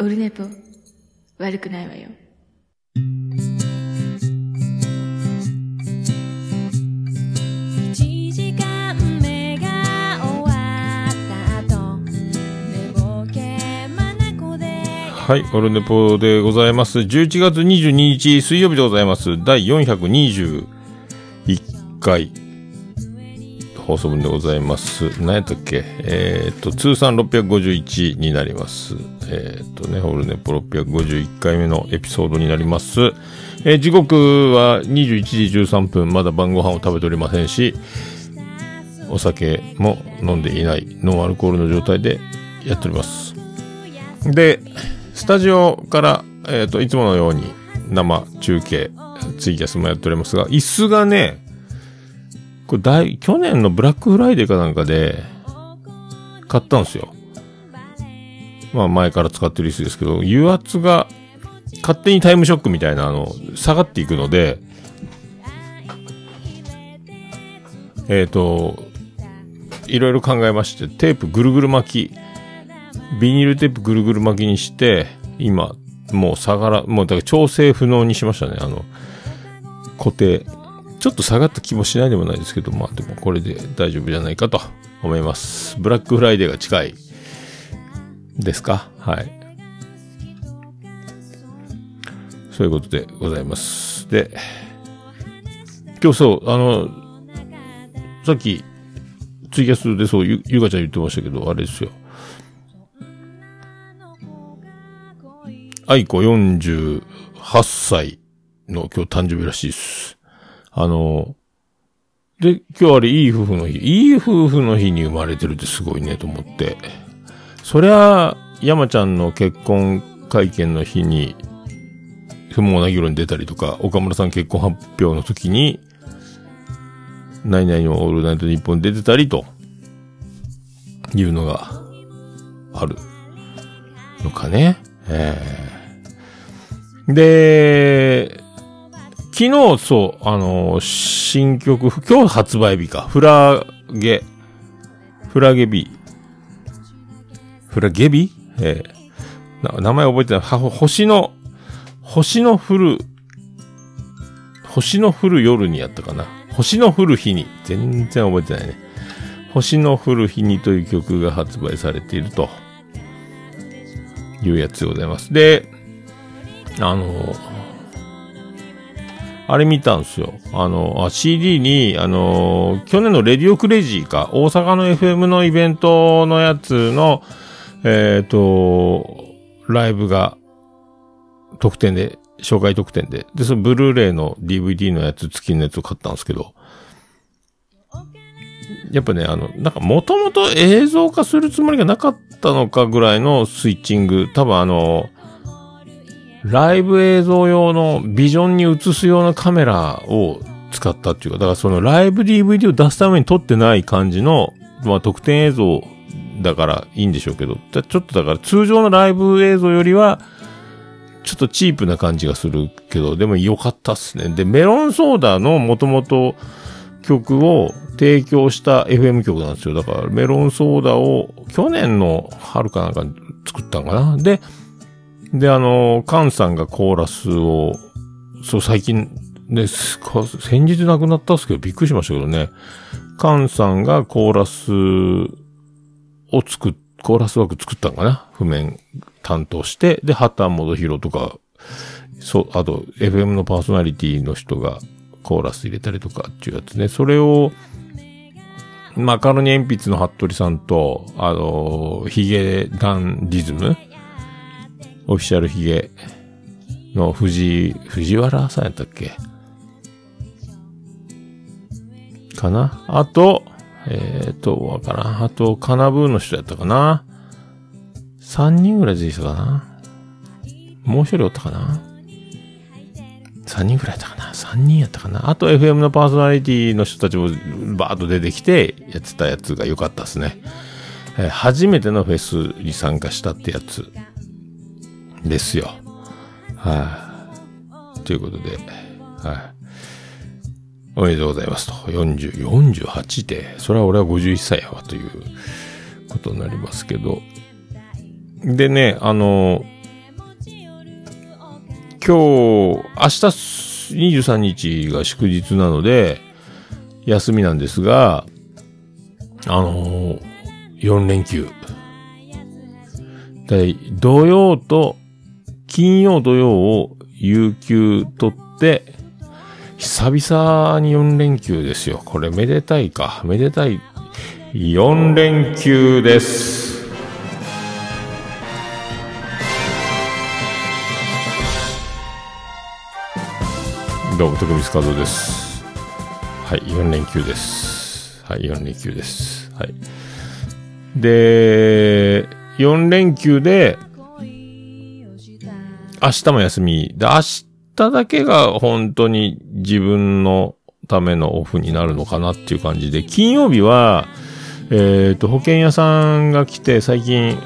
オルネポ、悪くないわよ。一時間目が終わった後寝ぼけまなこではい、オルネポでございます。11月22日水曜日でございます。第421回放送分でございます。何やったっけ？えーっと、通算651になります。えーっとね、オルネポ651回目のエピソードになります。えー時刻は21時13分、まだ晩ご飯を食べておりませんし、お酒も飲んでいないノンアルコールの状態でやっております。で、スタジオから、えっ、と、いつものように生中継、ツイキャスもやっておりますが、椅子がね、これ大、去年のブラックフライデーかなんかで、買ったんですよ。まあ前から使ってる椅子ですけど、油圧が勝手にタイムショックみたいな、あの、下がっていくので、えっ、と、いろいろ考えまして、テープぐるぐる巻き、ビニールテープぐるぐる巻きにして、今、もう下がら、もうだから調整不能にしましたね。あの、固定。ちょっと下がった気もしないでもないですけど、まあでもこれで大丈夫じゃないかと思います。ブラックフライデーが近いですか？はい。そういうことでございます。で、今日そう、あの、さっき、ツイキャスでそう、ゆ、ゆかちゃん言ってましたけど、あれですよ。愛子48歳の今日誕生日らしいです。あの、で、今日あれいい夫婦の日。いい夫婦の日に生まれてるってすごいねと思って。そりゃ、山ちゃんの結婚会見の日に、不毛な議論に出たりとか、岡村さん結婚発表の時に、何々のオールナイトニッポンに出てたりと、いうのがあるのかね。ええで、昨日、そう、あの、新曲、今日発売日か、フラゲ、フラゲビフラゲビええ名前覚えてない。星の、星の降る、星の降る夜にやったかな。星の降る日に。全然覚えてないね。星の降る日にという曲が発売されているというやつでございます。で、あの、あれ見たんですよ。あの、あ CD に、あの、去年のレディオクレイジーか、大阪の FM のイベントのやつの、えっ、と、ライブが、特典で、紹介特典で。で、そのブルーレイの DVD のやつ、付きのやつを買ったんですけど、やっぱね、あの、なんかもともと映像化するつもりがなかったのかぐらいのスイッチング、多分あの、ライブ映像用のビジョンに映すようなカメラを使ったっていうか、だからそのライブ DVD を出すために撮ってない感じの、まあ特典映像だからいいんでしょうけど、ちょっとだから通常のライブ映像よりは、ちょっとチープな感じがするけど、でも良かったっすね。で、メロンソーダの元々曲を提供した FM 曲なんですよ。だからメロンソーダを去年の春かなんか作ったんかな。で、で、あの、カンさんがコーラスを、そう、最近、ね、先日亡くなったっすけど、びっくりしましたけどね。カンさんがコーラスを作っ、コーラス枠作ったんかな？譜面担当して、で、ハタンモドヒロとか、そう、あと、FM のパーソナリティの人がコーラス入れたりとかっていうやつね。それを、マカロニ鉛筆の服部さんと、あの、ヒゲダンディズム？オフィシャルヒゲの藤井、藤原さんやったっけ？かな？あと、えっ、ー、と、わからん。あと、カナブーの人やったかな。三人ぐらい出てきたかな。もう一人おったかな。三人ぐらいやったかな。三人やったかな。あと FM のパーソナリティの人たちもバーッと出てきてやってたやつが良かったですね。えー初めてのフェスに参加したってやつですよ。はい、ということで、はい、おめでとうございますと。40、48で、それは俺は51歳やわということになりますけど。でね、あの、今日、明日23日が祝日なので、休みなんですが、あの、4連休。で、土曜と、金曜土曜を有給取って、久々に4連休ですよ。これめでたいか。めでたい。4連休です。どうも、徳光和夫です。はい、4連休です。はい、4連休です。はい。で、4連休で、明日も休み。で、明日ただけが本当に自分のためのオフになるのかなっていう感じで、金曜日は、えっ、と、保険屋さんが来て、最近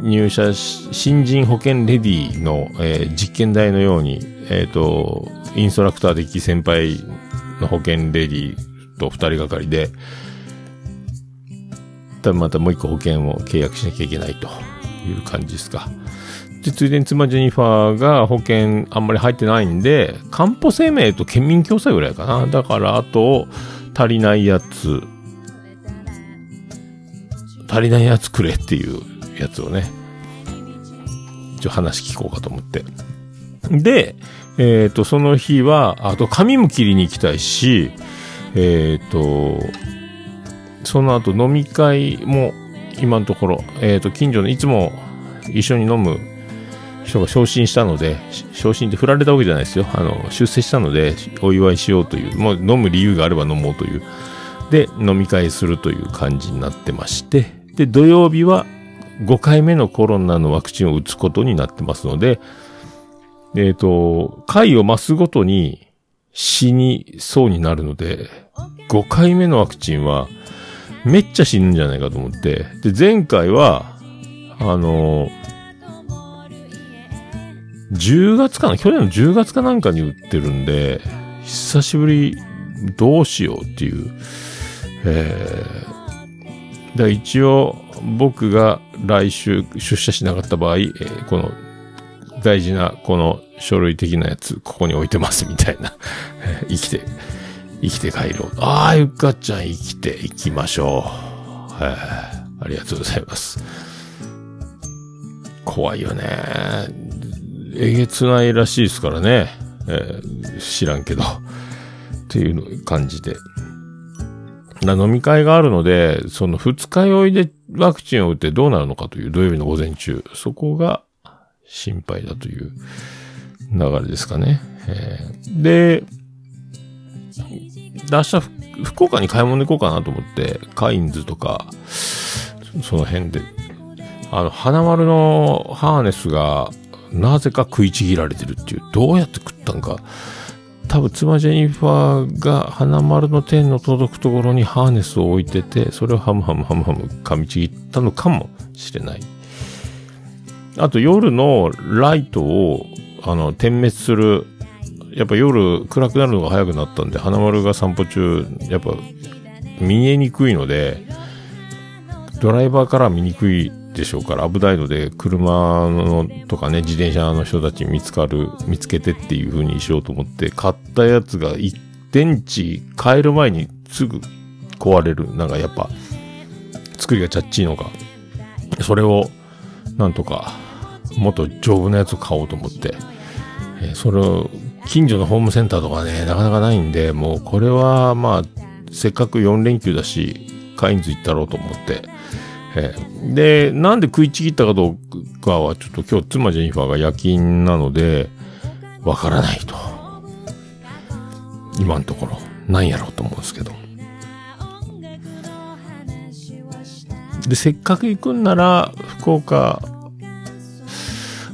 入社し、新人保険レディの、えー実験台のように、えっ、と、インストラクター的先輩の保険レディと二人がかりで、多分またもう一個保険を契約しなきゃいけないという感じですか。で、ついでに妻ジェニファーが保険あんまり入ってないんで、かんぽ生命と県民共済ぐらいかな。だから、あと、足りないやつ、足りないやつくれっていうやつをね、一応話聞こうかと思って。で、えっ、と、その日は、あと髪も切りに行きたいし、えっ、と、その後飲み会も今のところ、えっ、と、近所のいつも一緒に飲む人が昇進したので、昇進って振られたわけじゃないですよ。あの、出世したので、お祝いしようという、もう飲む理由があれば飲もうという。で、飲み会するという感じになってまして、で、土曜日は5回目のコロナのワクチンを打つことになってますので、えっ、と、回を増すごとに死にそうになるので、5回目のワクチンはめっちゃ死ぬんじゃないかと思って、で、前回は、あの10月かな去年の10月かなんかに打ってるんで、久しぶり、どうしようっていう。えー、だから一応、僕が来週出社しなかった場合、えーこの、大事な、この書類的なやつ、ここに置いてますみたいな。生きて、生きて帰ろう。ああ、ゆかちゃん生きていきましょう。はいありがとうございます。怖いよね。えげつないらしいですからね。えー知らんけど。っていう感じで。な飲み会があるので、その二日酔いでワクチンを打ってどうなるのかという土曜日の午前中。そこが心配だという流れですかね。えーで、明日福岡に買い物行こうかなと思って、カインズとか、その辺で、あの、花丸のハーネスが、なぜか食いちぎられてるっていう、どうやって食ったんか。多分、妻ジェニファーが花丸の天の届くところにハーネスを置いてて、それをハムハムハムハム噛みちぎったのかもしれない。あと、夜のライトを、あの、点滅する、やっぱ夜暗くなるのが早くなったんで、花丸が散歩中、やっぱ見えにくいので、ドライバーから見にくいでしょうから危ないので、車のとかね、自転車の人たち見つかる、見つけてっていう風にしようと思って、買ったやつが一電池変える前にすぐ壊れる。なんかやっぱ、作りがチャッチーのか。それを、なんとか、もっと丈夫なやつを買おうと思って、えそれを、近所のホームセンターとかね、なかなかないんで、もうこれは、まあ、せっかく4連休だし、カインズ行ったろうと思って、えーで、なんで食いちぎったかどうかは、ちょっと今日妻ジェニファーが夜勤なので、わからないと。今のところ、なんやろうと思うんですけど。で、せっかく行くんなら、福岡、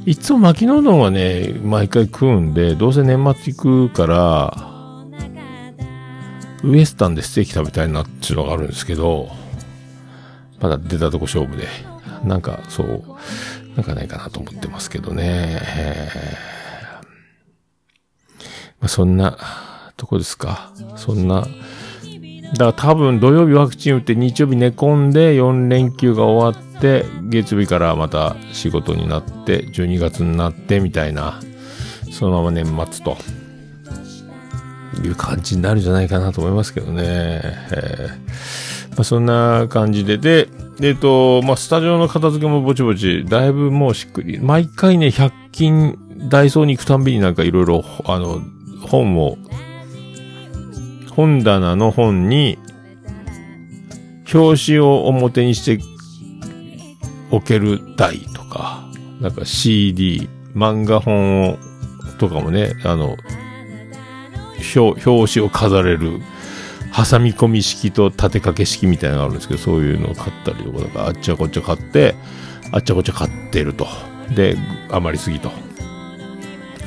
いつも巻きのうどんはね、毎回食うんで、どうせ年末行くから、ウエスタンでステーキ食べたいなっていうのがあるんですけど、まだ出たとこ勝負で、なんかそう、なんかないかなと思ってますけどね。まあ、そんなとこですか。そんな、だから多分土曜日ワクチン打って日曜日寝込んで4連休が終わって月曜日からまた仕事になって12月になってみたいなそのまま年末と、いう感じになるんじゃないかなと思いますけどね。えーまあ、そんな感じで、で、えっと、まあ、スタジオの片付けもぼちぼち、だいぶもうしっくり、毎回ね、100均、ダイソーに行くたんびになんかいろいろ、あの、本を、本棚の本に、表紙を表にして置ける台とか、なんか CD、漫画本を、とかもね、あの、表、表紙を飾れる、挟み込み式と立て掛け式みたいなのがあるんですけど、そういうのを買ったりとか、だからあっちゃこっちゃ買って、あっちゃこっちゃ買ってると。で、余りすぎと。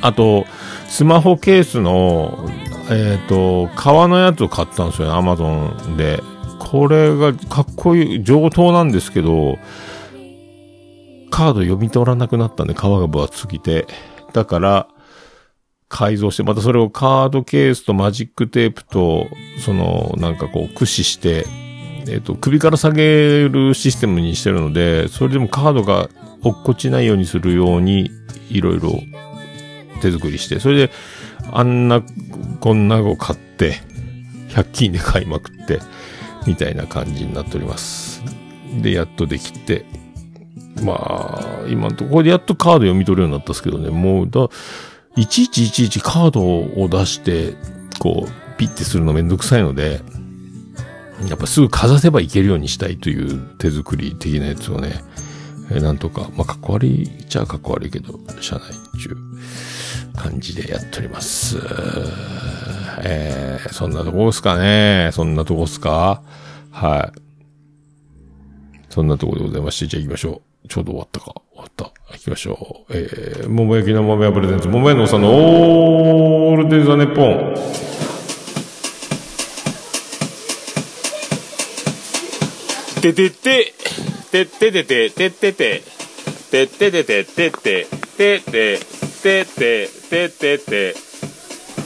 あと、スマホケースの、えっ、と、革のやつを買ったんですよね、アマゾンで。これがかっこいい、上等なんですけど、カード読み取らなくなったんで、革が分厚すぎて。だから、改造して、またそれをカードケースとマジックテープと、その、なんかこう、駆使して、えっ、と、首から下げるシステムにしてるので、それでもカードが落っこちないようにするように、いろいろ手作りして、それで、あんな、こんなを買って、100均で買いまくって、みたいな感じになっております。で、やっとできて、まあ、今のところでやっとカード読み取るようになったんですけどね、もう、だ、いちいちいちいちカードを出して、こう、ピッてするのめんどくさいので、やっぱすぐかざせばいけるようにしたいという手作り的なやつをね、えーなんとか、まあ、かっこ悪いっちゃかっこ悪いけど、社内中感じでやっております。えー、そんなとこですかね。そんなとこですか？はい。そんなとこでございまして、じゃあ行きましょう。ちょうど終わったか。終わった。行きましょう。えー、桃焼きの豆屋プレゼンツ、桃屋のおさんのオールデイザネポン。ててて、ててててて、てててて、ててててて、ててて、ててて、ててて、てってて、て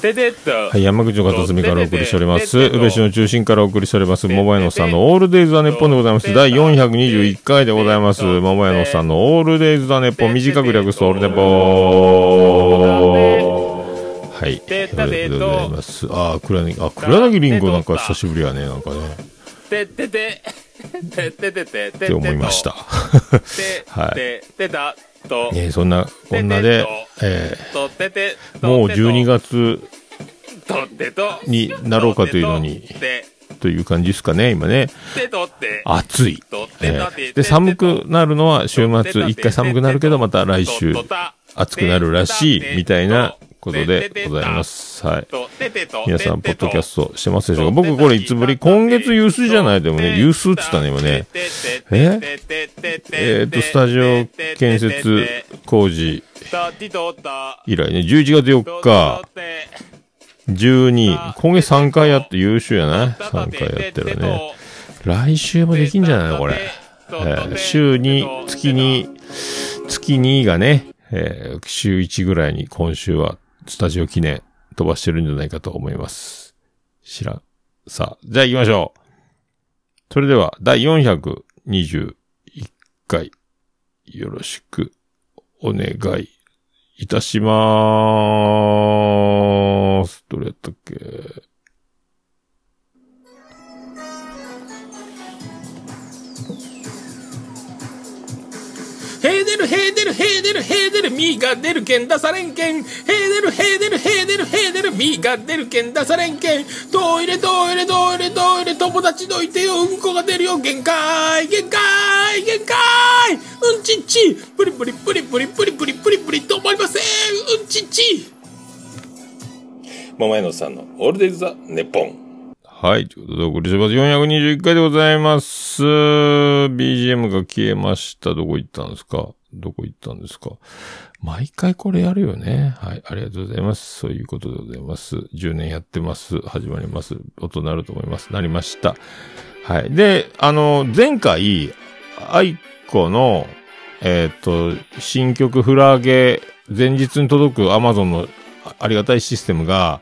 てっと。はい、山口の片隅からお送りしております。宇部市の中心からお送りしております。桃屋のさんのオールデイズ・ザ・ネッポンでございます。第421回でございます。桃屋のさんのオールデイズ・ザ・ネッポン。短く略すとオールネポはい。ということでございます。あー、黒柳、あ、黒柳りんごなんか久しぶりやね、なんかね。てってて、てっててて、って思いました。て、はいて、てた、と、えーそんな、こんなで、えもう12月になろうかというのに、て、という感じですかね、今ね。暑い。えで、寒くなるのは週末、一回寒くなるけど、また来週、暑くなるらしい、みたいなことでございま。す。はい。皆さん、ポッドキャストしてますでしょうか？僕、これいつぶり今月ユースじゃないでもね、ユースって言ったね、今ね。え？えーと、スタジオ建設工事以来ね、11月4日、12、今月3回やって優秀やな。3回やってるね。来週もできんじゃないのこれ。えー週に、月に、月2がね、えー週1ぐらいに今週はスタジオ記念飛ばしてるんじゃないかと思います。知らん。さあ、じゃあ行きましょう。それでは、第421回、よろしくお願いいたしまーす。どれやったっけ？ヘーデル、ヘーデル、ヘーデル、ヘーデル、ミーが出るけん出されんけん。ヘーデル、ヘーデル、ヘーデル、ヘーデル、ミーが出るけん出されんけん。トイレ、トイレ、トイレ、トイレ、友達どいてよ、うんこが出るよ、限界、限界、限界うんちっち、プリプリプリプリプリプリプリプリ止まりません、うんちっち。桃屋のさんのオールデイズ・ザ・ネポン。はい。ということでお送りします。421回でございます。BGM が消えました。どこ行ったんですか？どこ行ったんですか？毎回これやるよね。はい。ありがとうございます。そういうことでございます。10年やってます。始まります。音鳴ると思います。なりました。はい。で、あの、前回、アイコの、えっ、と、新曲フラゲ、前日に届く Amazon のありがたいシステムが、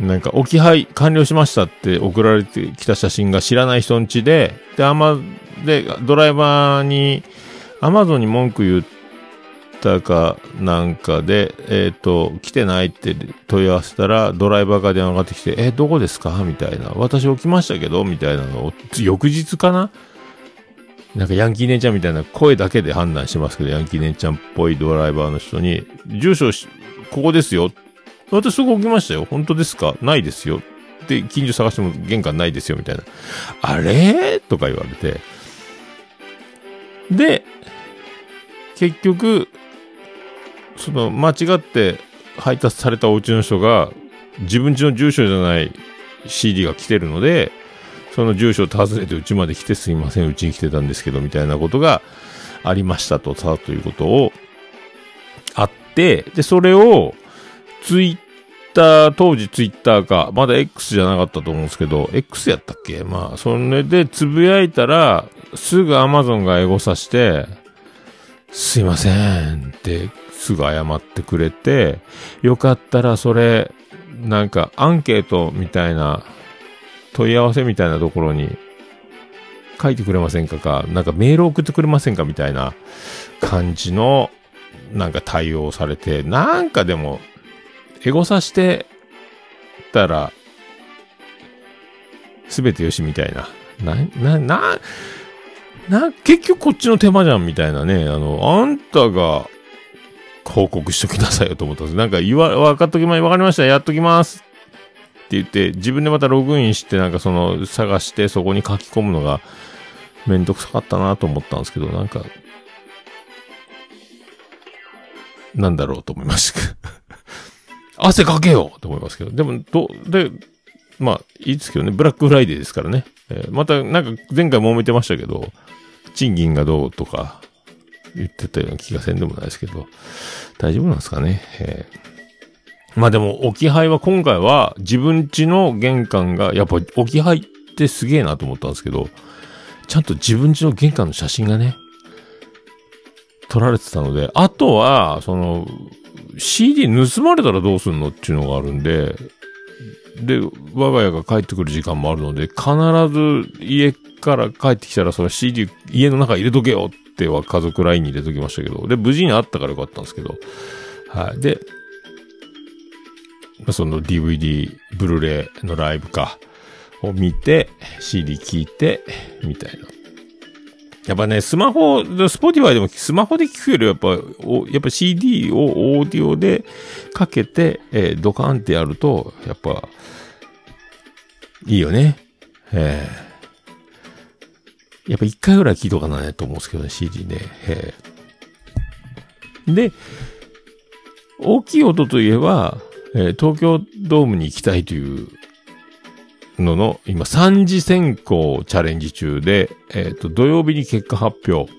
なんか、置き配完了しましたって送られてきた写真が知らない人ん家で、で、アマ、で、ドライバーに、アマゾンに文句言ったーかなんかで、えっ、と、来てないって問い合わせたら、ドライバーが電話がかかってきて、え、どこですかみたいな。私起きましたけどみたいなのを、翌日かな？なんかヤンキー姉ちゃんみたいな声だけで判断しますけど、ヤンキー姉ちゃんっぽいドライバーの人に、住所し、ここですよ。私そこ起きましたよ。本当ですか？ないですよ。で、近所探しても玄関ないですよ、みたいな。あれ？とか言われて。で、結局、その、間違って配達されたお家の人が、自分家の住所じゃない CD が来てるので、その住所を訪ねてうちまで来てすいません、うちに来てたんですけど、みたいなことがありましたと、さ、ということを、あって、で、それを、ツイッター、当時ツイッターか、まだ X じゃなかったと思うんですけど、X やったっけ？まあ、それでつぶやいたら、すぐ Amazon がエゴさして、すいませんって、すぐ謝ってくれて、よかったらそれ、なんかアンケートみたいな、問い合わせみたいなところに書いてくれませんかか、なんかメール送ってくれませんか？みたいな感じの、なんか対応されて、なんかでも、エゴさしてたら、すべてよしみたいな。な、な、な、な、結局こっちの手間じゃんみたいなね。あの、あんたが報告しときなさいよと思ったんです。なんか言わ、わかっときま、わかりました、やっときます。って言って、自分でまたログインして、なんかその、探してそこに書き込むのがめんどくさかったなと思ったんですけど、なんか、なんだろうと思いました。汗かけようと思いますけど。でも、ど、で、まあ、いいですけどね、ブラックフライデーですからね。えーまた、なんか前回揉めてましたけど、賃金がどうとか言ってたような気がせんでもないですけど、大丈夫なんですかね。えーまあでも、置き配は今回は自分家の玄関が、やっぱ置き配ってすげえなと思ったんですけど、ちゃんと自分家の玄関の写真がね、撮られてたので、あとは、その、CD 盗まれたらどうすんのっていうのがあるんで、で、我が家が帰ってくる時間もあるので、必ず家から帰ってきたらその CD 家の中入れとけよっては家族 LINE に入れときましたけど、で、無事にあったからよかったんですけど、はい。で、その DVD、ブルーレイのライブか、を見て、CD 聞いて、みたいな。やっぱね、スマホ、 Spotify でもスマホで聞くよりやっぱ、やっぱ CD をオーディオでかけて、えードカンってやると、やっぱ、いいよね。えーやっぱ一回ぐらい聞いとかなねと思うんですけどね、CD ね。えーで、大きい音といえば、えー東京ドームに行きたいというのの、今3次選考チャレンジ中で、えっ、と、土曜日に結果発表。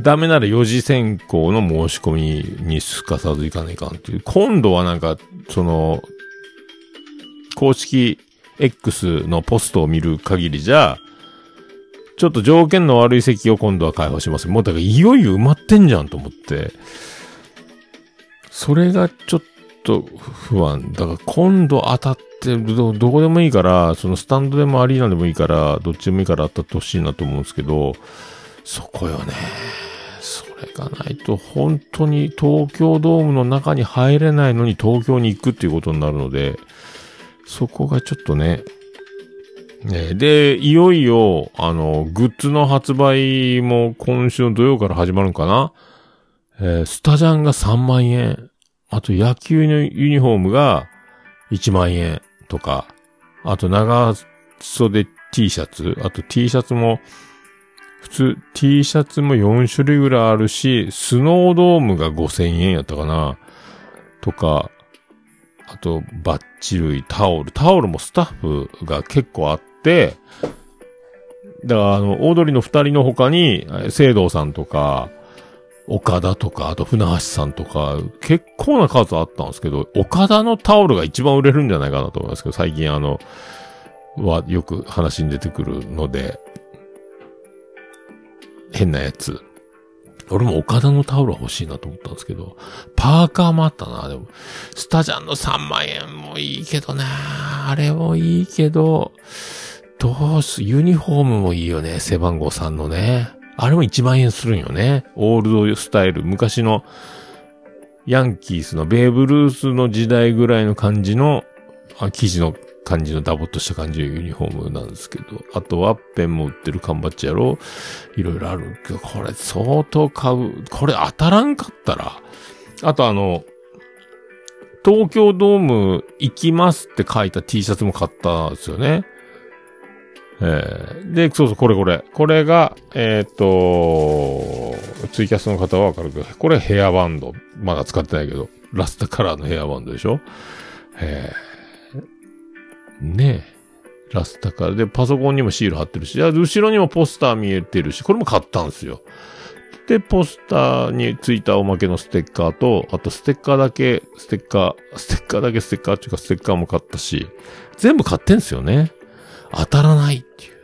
ダメなら4次選考の申し込みにすかさず行かないかんっていう。今度はなんか、その、公式 X のポストを見る限りじゃ、ちょっと条件の悪い席を今度は開放します。もうだからいよいよ埋まってんじゃんと思って。それがちょっとと不安。だから今度当たってど、どこでもいいから、そのスタンドでもアリーナでもいいから、どっちでもいいから当たってほしいなと思うんですけど、そこよね。それがないと本当に東京ドームの中に入れないのに東京に行くっていうことになるので、そこがちょっとね、ねで、いよいよ、あの、グッズの発売も今週の土曜から始まるのかな？えースタジャンが3万円。あと野球のユニフォームが1万円とか。あと長袖 T シャツ。あと T シャツも、普通 T シャツも4種類ぐらいあるし、スノードームが5000円やったかな。とか、あと、バッチ類、タオル。タオルもスタッフが結構あって、だから、あの、オードリーの二人の他に、え聖堂さんとか、岡田とか、あと船橋さんとか、結構な数あったんですけど、岡田のタオルが一番売れるんじゃないかなと思いますけど、最近あの、はよく話に出てくるので、変なやつ。俺も岡田のタオルは欲しいなと思ったんですけど、パーカーもあったな、でも。スタジャンの3万円もいいけどな、あれもいいけど、どうす、ユニフォームもいいよね、背番号3のね。あれも1万円するんよね。オールドスタイル、昔のヤンキースのベーブ・ルースの時代ぐらいの感じの、あ生地の感じのダボっとした感じのユニフォームなんですけど、あとはペンも売ってる缶バッジやろいろいろあるけど、これ相当買う。これ当たらんかったら、あとあの、東京ドーム行きますって書いた T シャツも買ったんですよね。えー、で、そうそう、これこれ。これが、えっ、と、ツイキャスの方はわかるけど、これヘアバンド。まだ使ってないけど、ラストカラーのヘアバンドでしょ？えー、ねえ。ラスタカラーで、パソコンにもシール貼ってるし、後ろにもポスター見えてるし、これも買ったんですよ。で、ポスターについたおまけのステッカーと、あとステッカーだけ、ステッカー、ステッカーだけステッカーっていうかステッカーも買ったし、全部買ってんすよね。当たらないっていう。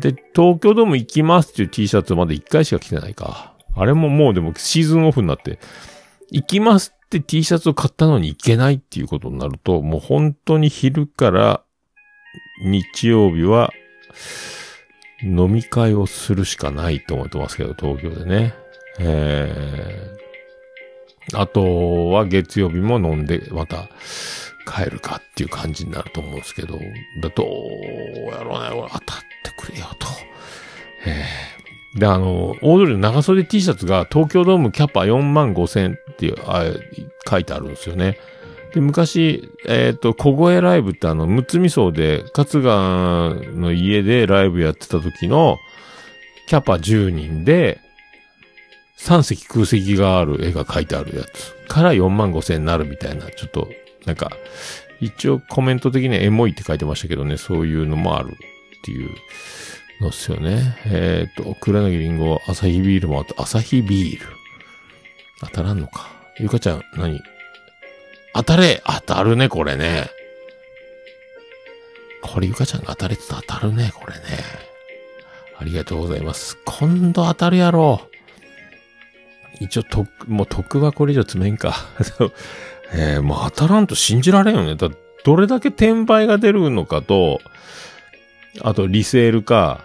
で、東京ドーム行きますっていう T シャツまで1回しか着てないか。あれももうでもシーズンオフになって、行きますって T シャツを買ったのに行けないっていうことになると、もう本当に昼から日曜日は飲み会をするしかないと思ってますけど、東京でね。えー、あとは月曜日も飲んで、また帰るかっていう感じになると思うんですけど、だどうやろうね、俺当たってくれよと。えー、で、あの、大通りの長袖 T シャツが東京ドームキャパ4万5千っていう、あ書いてあるんですよね。で、昔、えっ、と、小声ライブってあの、むつみ荘で、春日の家でライブやってた時の、キャパ10人で、3席空席がある絵が書いてあるやつから4万5千になるみたいな、ちょっと、なんか、一応コメント的にはエモいって書いてましたけどね、そういうのもあるっていうのっすよね。えっ、と、黒柳りんご、アサヒビールもあと、アサヒビール？当たらんのか。ゆかちゃん、何？当たれ当たるね、これね。これゆかちゃんが当たれってた当たるね、これね。ありがとうございます。今度当たるやろう。一応、と、もう得はこれ以上詰めんか。えー、もう当たらんと信じられんよね。だどれだけ転売が出るのかと、あとリセールか、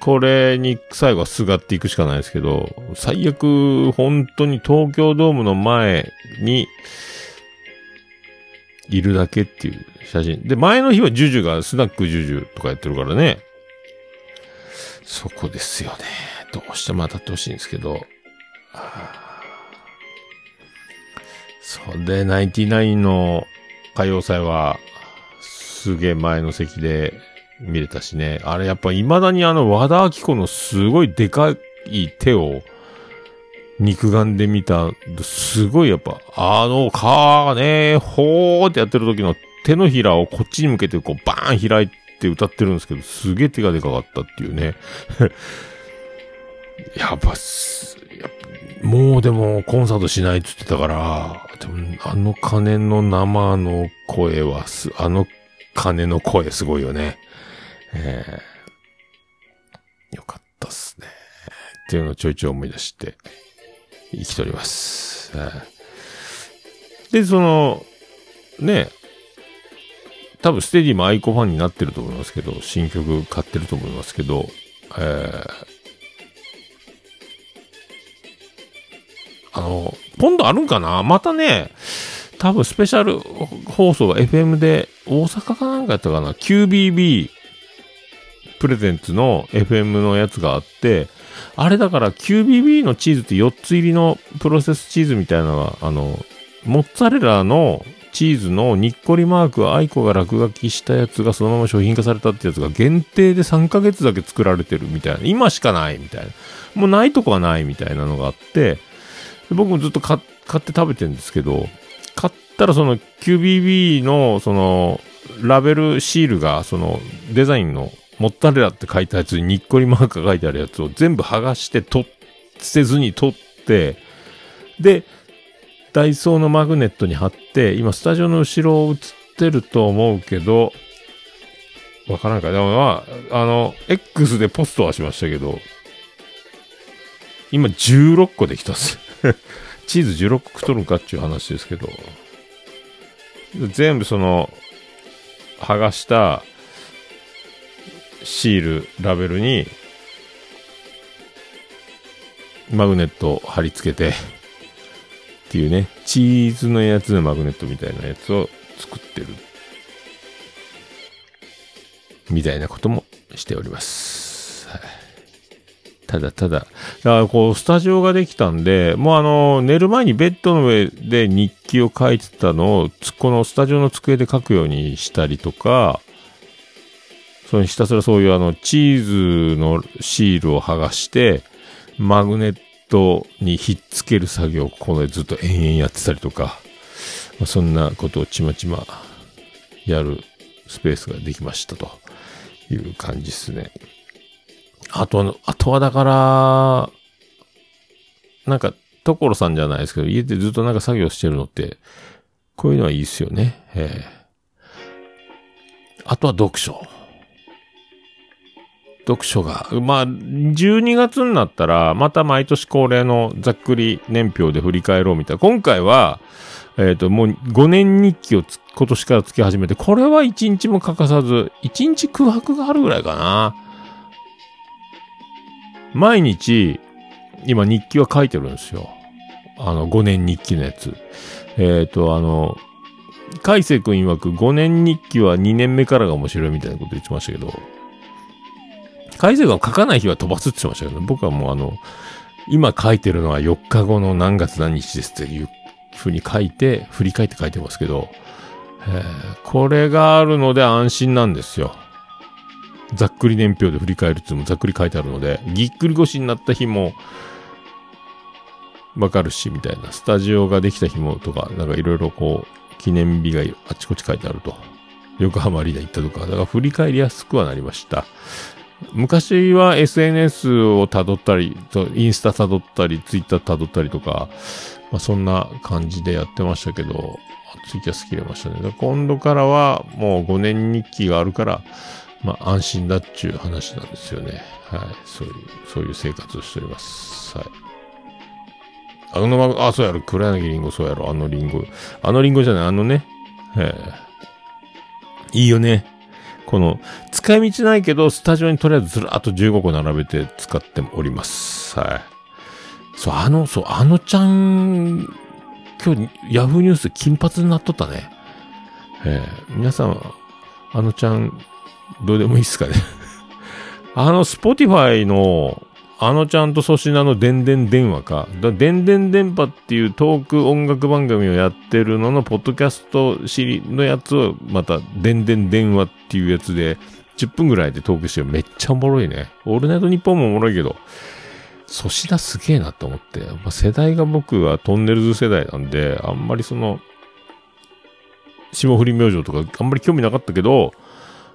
これに最後はすがっていくしかないですけど、最悪、本当に東京ドームの前に、いるだけっていう写真。で、前の日はジュジュがスナックジュジュとかやってるからね。そこですよね。どうしても当たってほしいんですけど。あそうで、ナインティナインの歌謡祭は、すげえ前の席で見れたしね。あれやっぱ未だにあの和田明子のすごいでかい手を肉眼で見た、すごいやっぱ、あの、かーねー、ほーってやってる時の手のひらをこっちに向けてこうバーン開いて歌ってるんですけど、すげえ手がでかかったっていうね。やっぱ、もうでもコンサートしないって言ってたから、でもあの鐘の生の声はす、あの鐘の声すごいよね。えー、よかったっすね。っていうのをちょいちょい思い出して、生きております。えーで、その、ね、多分ステディもアイコファンになってると思いますけど、新曲買ってると思いますけど、えー、あの、今度あるんかな？またね、多分スペシャル放送が FM で大阪かなんかやったかな ?QBB プレゼンツの FM のやつがあって、あれだから QBB のチーズって4つ入りのプロセスチーズみたいなのが、あの、モッツァレラのチーズのにっこりマークアイコが落書きしたやつがそのまま商品化されたってやつが限定で3ヶ月だけ作られてるみたいな。今しかないみたいな。もうないとこはないみたいなのがあって、僕もずっと買買って食べてるんですけど、買ったらその QBB のそのラベルシールがそのデザインのモッツァレラって書いたやつににっこりマークが書いてあるやつを全部剥がして取っ、捨てずに取って、で、ダイソーのマグネットに貼って、今スタジオの後ろを映ってると思うけど、わからんか。でもまあ、あの、X でポストはしましたけど、今16個できたっす。チーズ16個取るんかっていう話ですけど、全部その、剥がしたシール、ラベルに、マグネットを貼り付けて、っていうね、チーズのやつのマグネットみたいなやつを作ってる。みたいなこともしております。ただただ、だからこう、スタジオができたんで、もうあの、寝る前にベッドの上で日記を書いてたのを、このスタジオの机で書くようにしたりとか、そのひたすらそういうあの、チーズのシールを剥がして、マグネットにひっつける作業をここでずっと延々やってたりとか、まあ、そんなことをちまちまやるスペースができましたという感じですね。あと、あとはだから、なんか、所さんじゃないですけど、家でずっとなんか作業してるのって、こういうのはいいですよね。ええあとは読書。読書が、まあ、12月になったら、また毎年恒例のざっくり年表で振り返ろうみたいな。今回は、えっ、と、もう5年日記を今年からつけ始めて、これは1日も欠かさず、1日空白があるぐらいかな。毎日、今日記は書いてるんですよ。あの、5年日記のやつ。えっ、と、あの、海星くん曰く5年日記は2年目からが面白いみたいなこと言ってましたけど、海星くんは書かない日は飛ばすって言ってましたけど、僕はもうあの、今書いてるのは4日後の何月何日ですっていうふうに書いて、振り返って書いてますけど、えーこれがあるので安心なんですよ。ざっくり年表で振り返るっていうのもざっくり書いてあるので、ぎっくり腰になった日も、わかるし、みたいな。スタジオができた日もとか、なんかいろいろこう、記念日があっちこっち書いてあると。横浜リーナ行ったとか、だから振り返りやすくはなりました。昔は SNS を辿ったり、インスタ辿ったり、ツイッター辿ったりとか、まあそんな感じでやってましたけど、ツイキャス切れましたね。今度からはもう5年日記があるから、まあ安心だっちゅう話なんですよね。はい。そういう、そういう生活をしております。はい。あのまま、あ、そうやろ、黒柳りんご、そうやろ、あのりんご。あのりんごじゃない、あのね。ええいいよね。この、使い道ないけど、スタジオにとりあえずずらっと15個並べて使っております。はい。そう、あの、そう、あのちゃん、今日、ヤフーニュース金髪になっとったね。ええ皆さん、あのちゃん、どうでもいいっすかね。あの、 Spotify の、あのちゃんと粗品の電電電話か。だ電電電波っていうトーク音楽番組をやってるのの、ポッドキャストシリのやつを、また、電電電話っていうやつで、10分ぐらいでトークして。めっちゃおもろいね。オールナイトニッポンもおもろいけど、粗品すげえなと思って。まあ、世代が僕はトンネルズ世代なんで、あんまりその、霜降り明星とかあんまり興味なかったけど、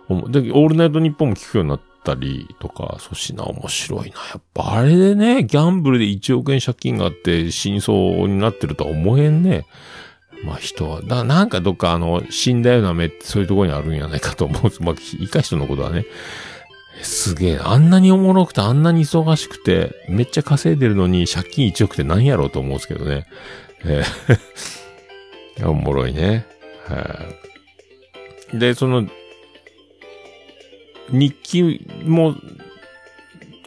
で、オールナイトニッポンも聞くようになったりとか、粗品面白いな。やっぱあれでね、ギャンブルで1億円借金があって死にそうになってるとは思えんね。まあ人は、だなんかどっかあの、死んだような目ってそういうところにあるんやないかと思う。まあ、いか人のことはね。すげえ。あんなにおもろくて、あんなに忙しくて、めっちゃ稼いでるのに借金1億って何やろうと思うんですけどね。えー おもろいね。はい。で、その、日記も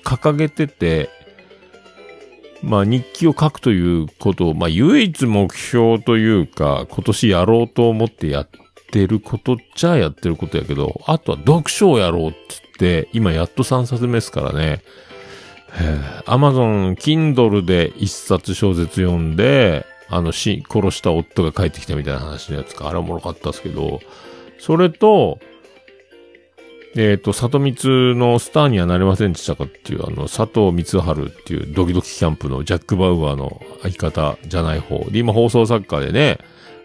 掲げてて、まあ日記を書くということを、まあ唯一目標というか、今年やろうと思ってやってることっちゃやってることやけど、あとは読書をやろうって言って、今やっと3冊目ですからね。アマゾン、Kindle で一冊小説読んで、あの、し、殺した夫が帰ってきたみたいな話のやつか、あれおもろかったですけど、それと、えっ、と、里光のスターにはなれませんでしたかっていう、あの、佐藤光春っていうドキドキキャンプのジャック・バウアーの相方じゃない方。で、今放送作家でね、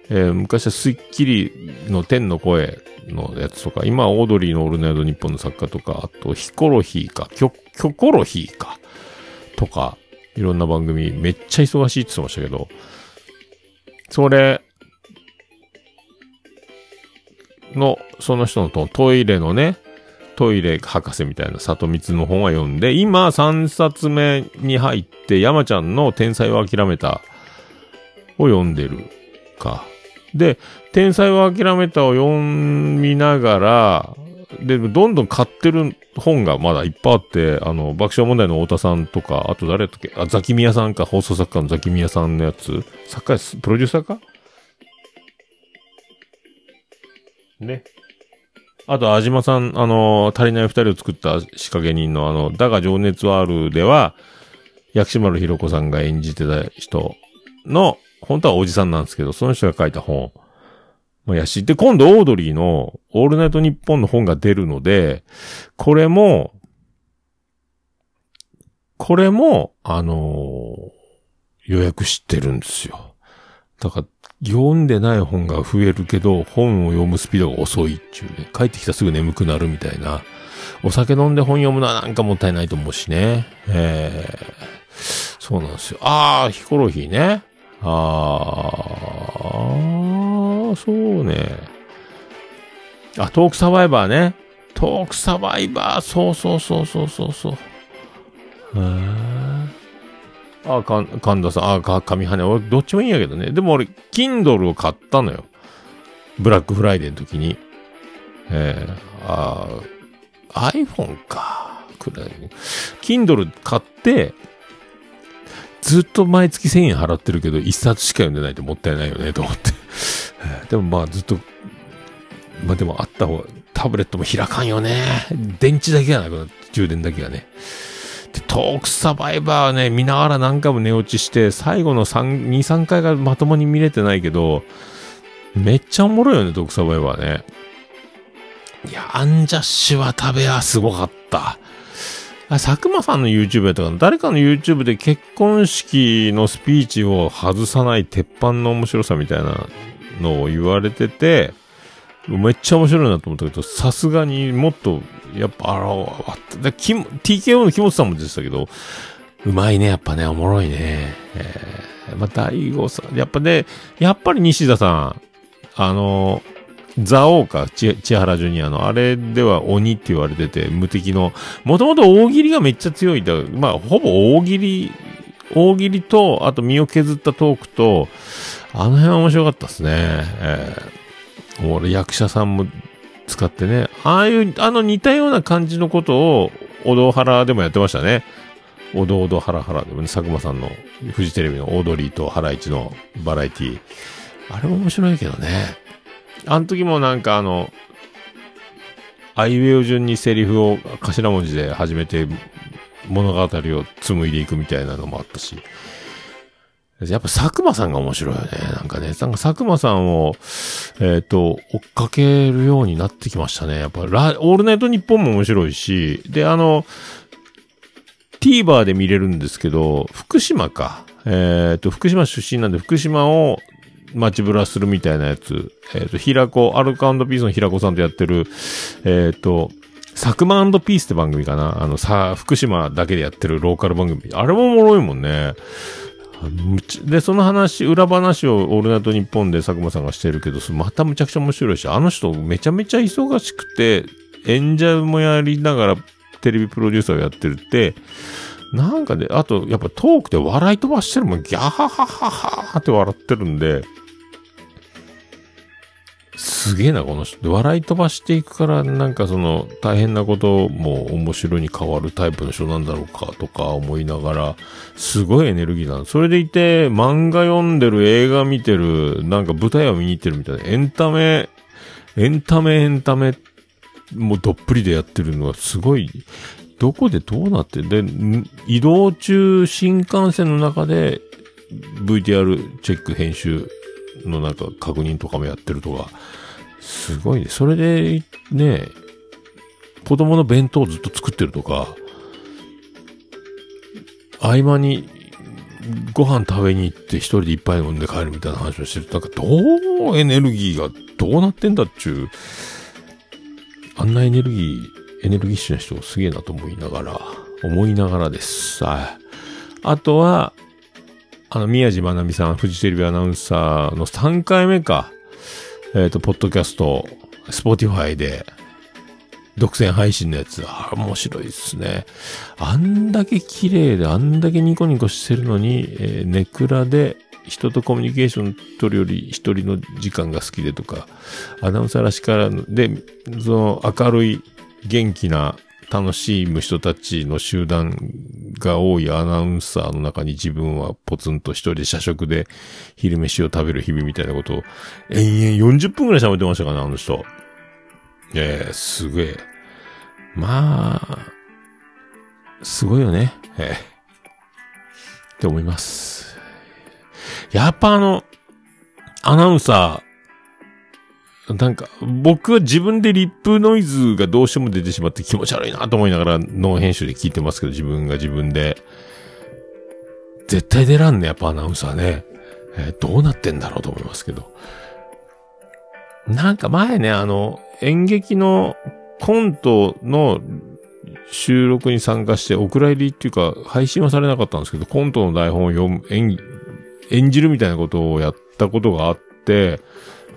えー昔はスッキリの天の声のやつとか、今はオードリーのオールナイトニッポンの作家とか、あとヒコロヒーか、キョ、キョコロヒーか、とか、いろんな番組めっちゃ忙しいって言ってましたけど、それ、の、その人のトイレのね、トイレ博士みたいな里光の本は読んで、今3冊目に入って山ちゃんの天才を諦めたを読んでるか。で、天才を諦めたを読みながら、で、どんどん買ってる本がまだいっぱいあって、あの、爆笑問題の太田さんとか、あと誰だっけ？あ、ザキミヤさんか、放送作家のザキミヤさんのやつ。作家、プロデューサーか？ね。あと、安島さん、あの、足りない二人を作った仕掛け人の、あの、だが情熱はあるでは、薬師丸ひろ子さんが演じてた人の、本当はおじさんなんですけど、その人が書いた本。まあ、やし。で、今度オードリーのオールナイトニッポンの本が出るので、これも、これも、あのー予約してるんですよ。だから、読んでない本が増えるけど、本を読むスピードが遅いっていうね。帰ってきたらすぐ眠くなるみたいな。お酒飲んで本読むのはなんかもったいないと思うしね。えー、そうなんですよ。あー、ヒコロヒーね。あー、そうね。あ、トークサバイバーね。トークサバイバー、そうそうそうそうそうそう。へーあ、かん、神田さん、あ、か、神羽俺、どっちもいいんやけどね。でも俺、Kindle を買ったのよ。ブラックフライデーの時に。えー、あー iPhone か。くらい。Kindle 買って、ずっと毎月1000円払ってるけど、一冊しか読んでないともったいないよね、と思って。でもまあ、ずっと、まあでもあった方が、タブレットも開かんよね。電池だけがなくなって、充電だけがね。で、トークサバイバーはね、見ながら何回も寝落ちして、最後の3、2、3回がまともに見れてないけど、めっちゃおもろいよね、トークサバイバーね。いや、アンジャッシュは食べやすごかった。佐久間さんの YouTube やったかな？誰かの YouTube で結婚式のスピーチを外さない鉄板の面白さみたいなのを言われてて、めっちゃ面白いなと思ったけど、さすがにもっと、やっぱ、あの、あでキモ TKO の木本さんも出てたけど、うまいね、やっぱね、おもろいね。えー、まあ、大悟さん、やっぱね、やっぱり西田さん、あの、ザオウか、千原ジュニアの、あれでは鬼って言われてて、無敵の、もともと大喜利がめっちゃ強いんだ。まあ、ほぼ大喜利、大喜利と、あと身を削ったトークと、あの辺は面白かったですね。えー、俺役者さんも使ってね、ああいう、あの似たような感じのことを、お堂原でもやってましたね。おどおどハラハラでもね、佐久間さんの、フジテレビのオードリーとハライチのバラエティあれも面白いけどね。あの時もなんかあの、アイウェイを順にセリフを頭文字で始めて物語を紡いでいくみたいなのもあったし。やっぱ佐久間さんが面白いよね。なんかね、なんか佐久間さんを、えっ、と、追っかけるようになってきましたね。やっぱラ、オールナイトニッポンも面白いし、で、あの、TVer で見れるんですけど、福島か。えっ、と、福島出身なんで、福島を街ブラするみたいなやつ。えっ、と、平子、アルカピースの平子さんとやってる、えっ、と、サクマピースって番組かなあの、さ、福島だけでやってるローカル番組。あれもおもろいもんね。で、その話、裏話をオールナイトニッポンで佐久間さんがしてるけど、またむちゃくちゃ面白いし、あの人めちゃめちゃ忙しくて、演者もやりながらテレビプロデューサーをやってるって、なんかで、あと、やっぱトークで笑い飛ばしてるもん、ギャハハハハって笑ってるんで、すげえな、この人。笑い飛ばしていくから、なんかその、大変なことも面白いに変わるタイプの人なんだろうか、とか思いながら、すごいエネルギーなの。それでいて、漫画読んでる、映画見てる、なんか舞台を見に行ってるみたいな、エンタメ、エンタメ、エンタメ、もうどっぷりでやってるのはすごい、どこでどうなって、で、移動中、新幹線の中で、VTR チェック編集のなんか確認とかもやってるとか、すごいね。それで、ね、子供の弁当をずっと作ってるとか、合間にご飯食べに行って一人で一杯飲んで帰るみたいな話をしてると。なんかどうエネルギーがどうなってんだっちゅう、あんなエネルギー、エネルギッシュな人すげえなと思いながら、思いながらです。はい。あとは、あの、宮司愛海さん、フジテレビアナウンサーの3回目か。えっ、と、ポッドキャスト、 Spotify で、独占配信のやつ、あ面白いですね。あんだけ綺麗で、あんだけニコニコしてるのに、えーネクラで、人とコミュニケーション取るより一人の時間が好きでとか、アナウンサーらしから、で、その明るい、元気な、楽しむ人たちの集団が多いアナウンサーの中に自分はポツンと一人で社食で昼飯を食べる日々みたいなことを延々40分くらい喋ってましたかね、あの人。ええすげえ。まあ、すごいよね。ええって思います。やっぱあの、アナウンサー、なんか、僕は自分でリップノイズがどうしても出てしまって気持ち悪いなと思いながらノー編集で聞いてますけど、自分が自分で。絶対出らんね、やっぱアナウンサーね。えーどうなってんだろうと思いますけど。なんか前ね、あの、演劇のコントの収録に参加して、お蔵入りっていうか、配信はされなかったんですけど、コントの台本を読む、演、演じるみたいなことをやったことがあって、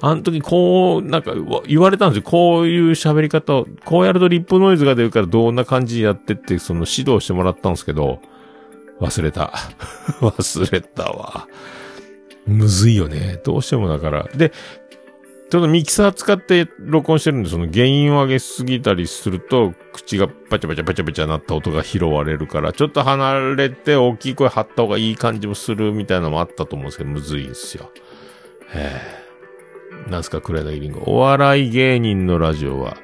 あの時こう、なんか言われたんですよ。こういう喋り方を、こうやるとリップノイズが出るからどんな感じやってって、その指導してもらったんですけど、忘れた。忘れたわ。むずいよね。どうしてもだから。で、ちょっとミキサー使って録音してるんで、その原因を上げすぎたりすると、口がパチャパチャパチャパチャなった音が拾われるから、ちょっと離れて大きい声張った方がいい感じもするみたいなのもあったと思うんですけど、むずいんですよ。へえ。なんすか、黒柳りんご。お笑い芸人のラジオは、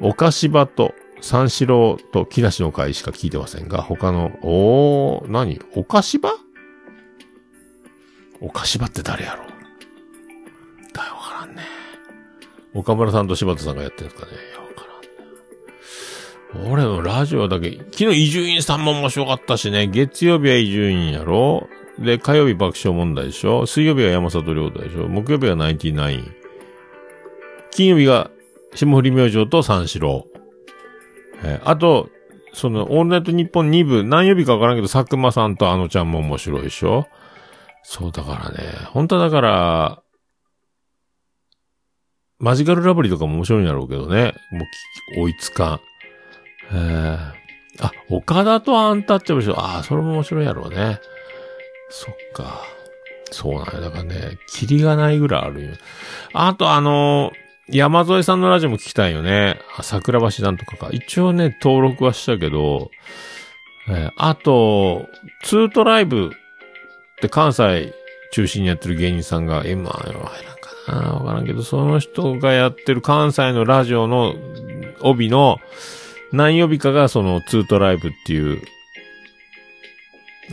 お菓子場と三四郎と木梨の会しか聞いてませんが、他の、おー、何？お菓子場？お菓子場って誰やろ？だよ、わからんね。岡村さんと柴田さんがやってるんですかね。わからんね。俺のラジオだけ、昨日伊集院さんも面白かったしね、月曜日は伊集院やろで、火曜日爆笑問題でしょ？水曜日は山里亮太でしょ？木曜日はナインティナイン。金曜日が霜降り明星と三四郎。えーあと、その、オールナイトニッポン2部、何曜日かわからんけど、佐久間さんとあのちゃんも面白いでしょ？そうだからね、本当はだから、マジカルラブリーとかも面白いんだろうけどね。もうき、追いつかん。えー、あ、岡田とアンタッチャブルでしょああ、それも面白いやろうね。そっか。そうなんや。だからね、キリがないぐらいあるよ。あとあの山添さんのラジオも聞きたいよね。桜橋なんとかか。一応ね、登録はしたけど、えーあと、ツートライブって関西中心にやってる芸人さんが M1 やろ入らんかなわからんけど、その人がやってる関西のラジオの帯の何曜日かがそのツートライブっていう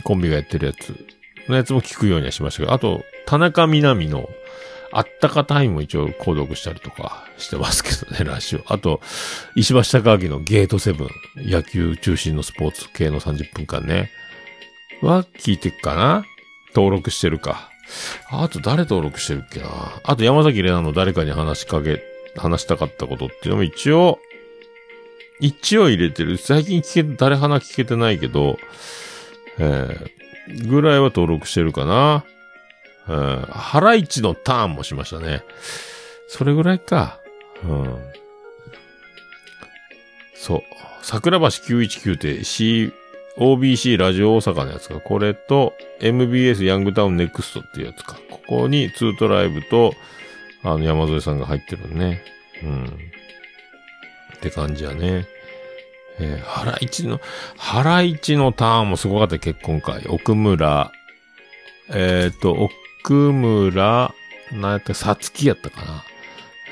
コンビがやってるやつのやつも聞くようにはしましたけど、あと、田中みな実のあったかタイムも一応購読したりとかしてますけどね、ラジオ。あと、石橋貴明のゲートセブン、野球中心のスポーツ系の30分間ね。は聞いてっかな登録してるか。あと誰登録してるっけなあと山崎玲奈の誰かに話しかけ、話したかったことっていうのも一応、一応入れてる。最近聞け、誰話聞けてないけど、えー、ぐらいは登録してるかな。うん。ハライチのターンもしましたね。それぐらいか。うん。そう。桜橋919って C、OBC ラジオ大阪のやつか。これと MBS ヤングタウンネクストっていうやつか。ここにツートライブと、あの山添さんが入ってるね。うん。って感じやね。えー、ハライチの、ハライチのターンもすごかった結婚会。奥村、えっ、と、奥村、なんやったさつきやったか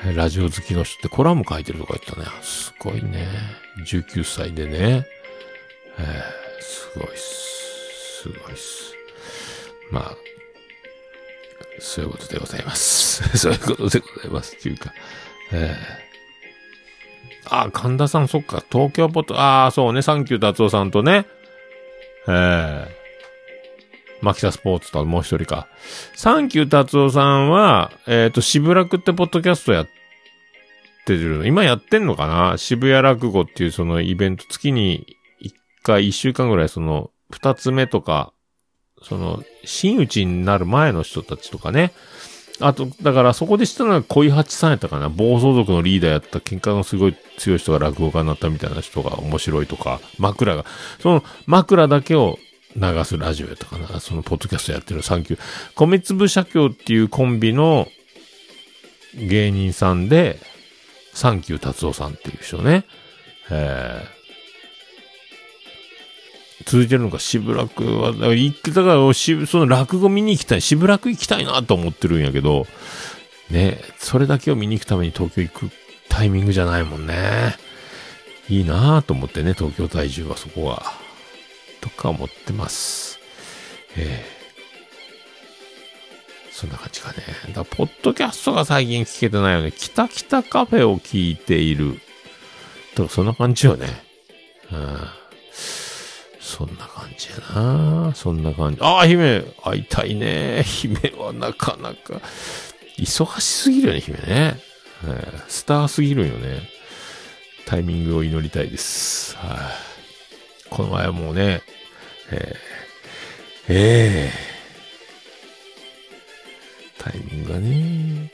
な。ラジオ好きの人ってコラム書いてるとか言ったね。すごいね。19歳でね。えーすごいっす。すごいっす。まあ、そういうことでございます。そういうことでございます。っていうか、えーあ、神田さん、そっか、東京ポット、ああ、そうね、サンキュー達夫さんとね、ええマキサスポーツともう一人か。サンキュー達夫さんは、えっ、と、渋楽ってポッドキャストやってるの。今やってんのかな？渋谷落語っていうそのイベント、月に一回、一週間ぐらいその、二つ目とか、その、真打ちになる前の人たちとかね。あと、だからそこで知ったのは小井八さんやったかな。暴走族のリーダーやった喧嘩のすごい強い人が落語家になったみたいな人が面白いとか、枕が、その枕だけを流すラジオやったかな。そのポッドキャストやってるサンキュー。米粒社協っていうコンビの芸人さんで、サンキュー達夫さんっていう人ね。えー、続いてるのか、しぶらくは、だから行ってたから、その落語見に行きたい、しぶらく行きたいなと思ってるんやけど、ね、それだけを見に行くために東京行くタイミングじゃないもんね。いいなぁと思ってね、東京在住はそこは。とか思ってます。ええそんな感じかね。だからポッドキャストが最近聞けてないよね。キタキタカフェを聞いている。とか、そんな感じよね。うん。そんな感じやなそんな感じ。ああ、姫会いたいね。姫はなかなか、忙しすぎるよね、姫ね。えスターすぎるよね。タイミングを祈りたいです。はい。この前はもうね、えー、えータイミングがね、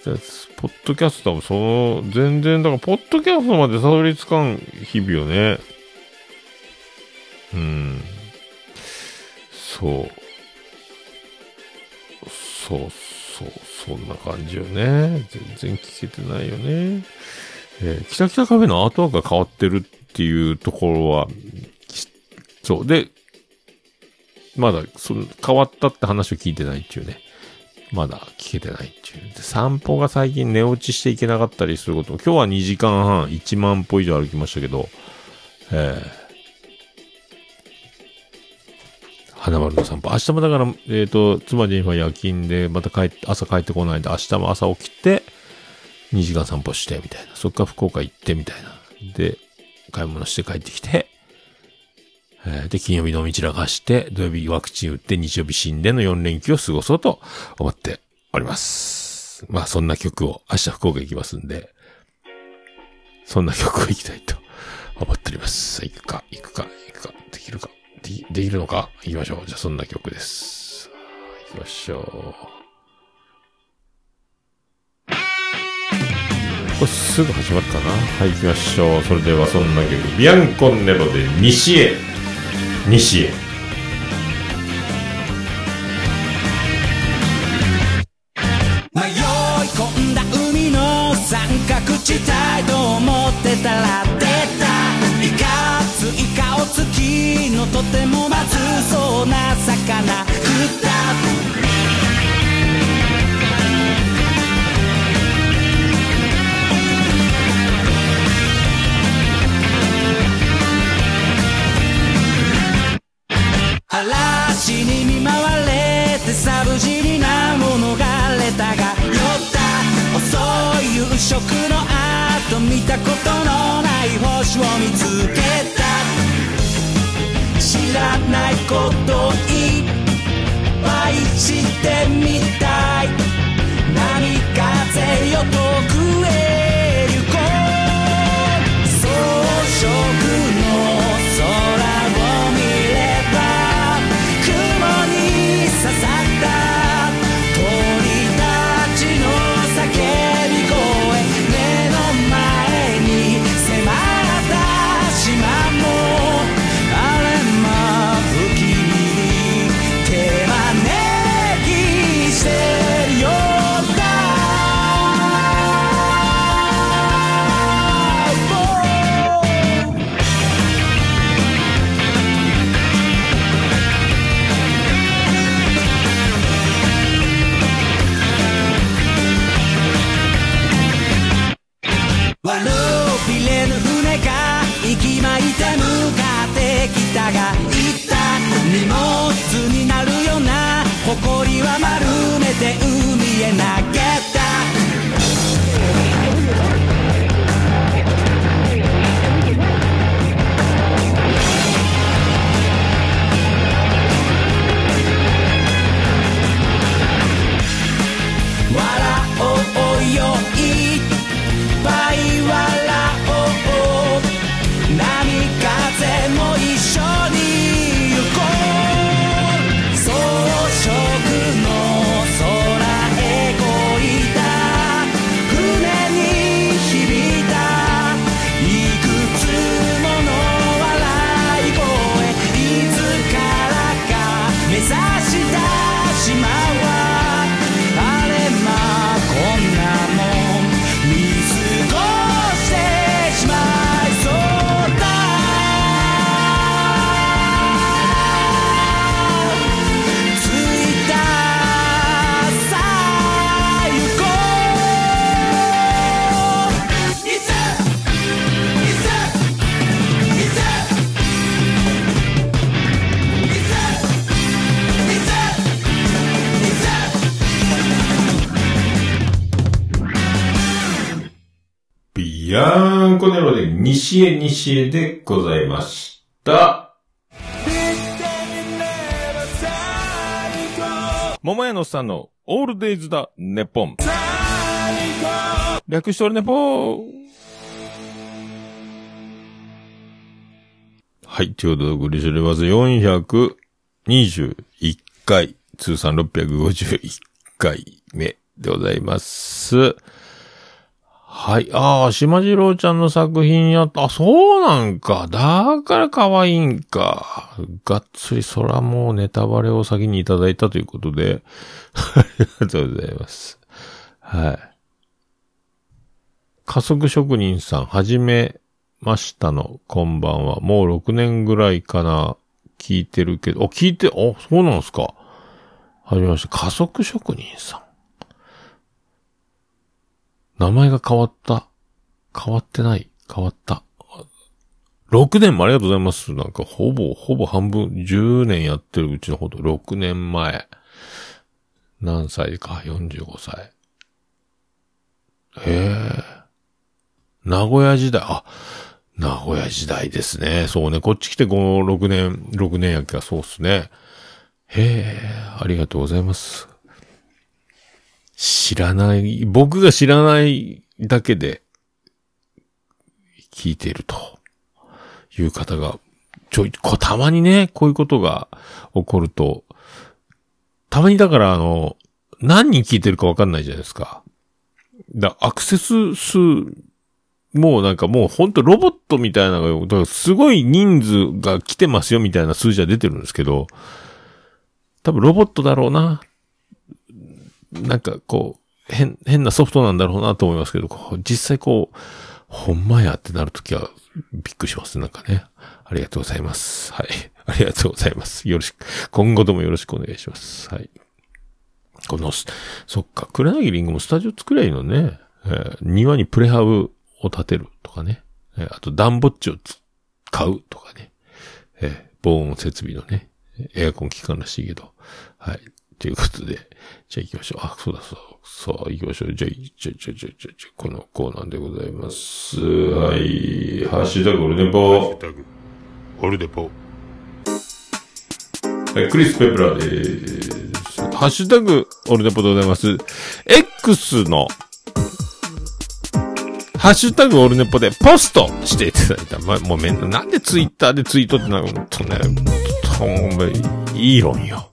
ポッドキャスト多分その、全然、だから、ポッドキャストまでたどり着かん日々よね。うん。そう。そう、そう、そんな感じよね。全然聞けてないよね。えー、北北カフェのアートワークが変わってるっていうところは、そう。で、まだ、その、変わったって話を聞いてないっていうね。まだ聞けてないっていう。で、散歩が最近寝落ちしていけなかったりすること、今日は2時間半、1万歩以上歩きましたけど、えー、花丸の散歩。明日もだから、えっ、と、妻ジェニファー夜勤で、また帰って、朝帰ってこないんで、明日も朝起きて、2時間散歩して、みたいな。そっから福岡行って、みたいな。で、買い物して帰ってきて、えーで、金曜日飲み散らかして、土曜日ワクチン打って、日曜日死んでの4連休を過ごそうと思っております。まあ、そんな曲を、明日福岡行きますんで、そんな曲を行きたいと思っております。さあ行くか、行くか、行くか、できるか、できできるのか？行きましょう。じゃあ、そんな曲です。さあ行きましょう。これすぐ始まるかな？はい、行きましょう。それではそんな曲、ビアンコンネロで西へ、西へ。迷い込んだ海の三角地帯と思ってたら嵐に見舞われてサブジリなものがレタが酔った遅い夕食の後見たことのない星を見つけた。知らないこといっぱいしてみたい。波風よ遠西へ西へでございました。桃屋のさんのオールデイズだ、ネポン。略しておるネポン。はい、ということで、お送りしております。421回、通算651回目でございます。はい。ああ、島次郎ちゃんの作品やった。あ、そうなんか。だから可愛いんか。がっつり、そらもうネタバレを先にいただいたということで、ありがとうございます。はい。加速職人さん、はじめましたの、こんばんは。もう6年ぐらいかな。聞いてるけど、あ、聞いて、あ、そうなんすか。はじめまして、加速職人さん。名前が変わった？変わってない？変わった？6年もありがとうございます。なんか、ほぼ、ほぼ半分、10年やってるうちのほど、6年前。何歳か、45歳。へえ。名古屋時代、あ、名古屋時代ですね。そうね、こっち来て5、6年、6年やっけはそうっすね。へえ、ありがとうございます。知らない、僕が知らないだけで、聞いているという方が、ちょい、こたまにね、こういうことが起こると、たまにだからあの、何人聞いてるかわかんないじゃないですか。だアクセス数、もうなんかもうほんとロボットみたいなのが、すごい人数が来てますよみたいな数字は出てるんですけど、多分ロボットだろうな。なんかこう、変、変なソフトなんだろうなと思いますけど、実際こう、ほんまやってなるときはびっくりします。なんかね。ありがとうございます。はい。ありがとうございます。よろしく、今後ともよろしくお願いします。はい。この、そっか、黒柳りんごもスタジオ作りゃいいのね。えー庭にプレハブを建てるとかね。えーあと、暖房地を買うとかね。えー防音設備のね。エアコン効かんらしいけど。はい。ということで、じゃあ行きましょう。あ、そうだそうだ。さあ、行きましょう。じゃあ、じゃあ、じゃあ、じゃあ、じゃあ、じゃあこのコーナーでございます。はい。ハッシュタグオルネポ。オルネポ。はい、クリス・ペプラーです。ハッシュタグオルネポでございます。X の、ハッシュタグオルネポでポストしていただいた。ま、もうめんなんでツイッターでツイートってなるとね、と、いい論よ。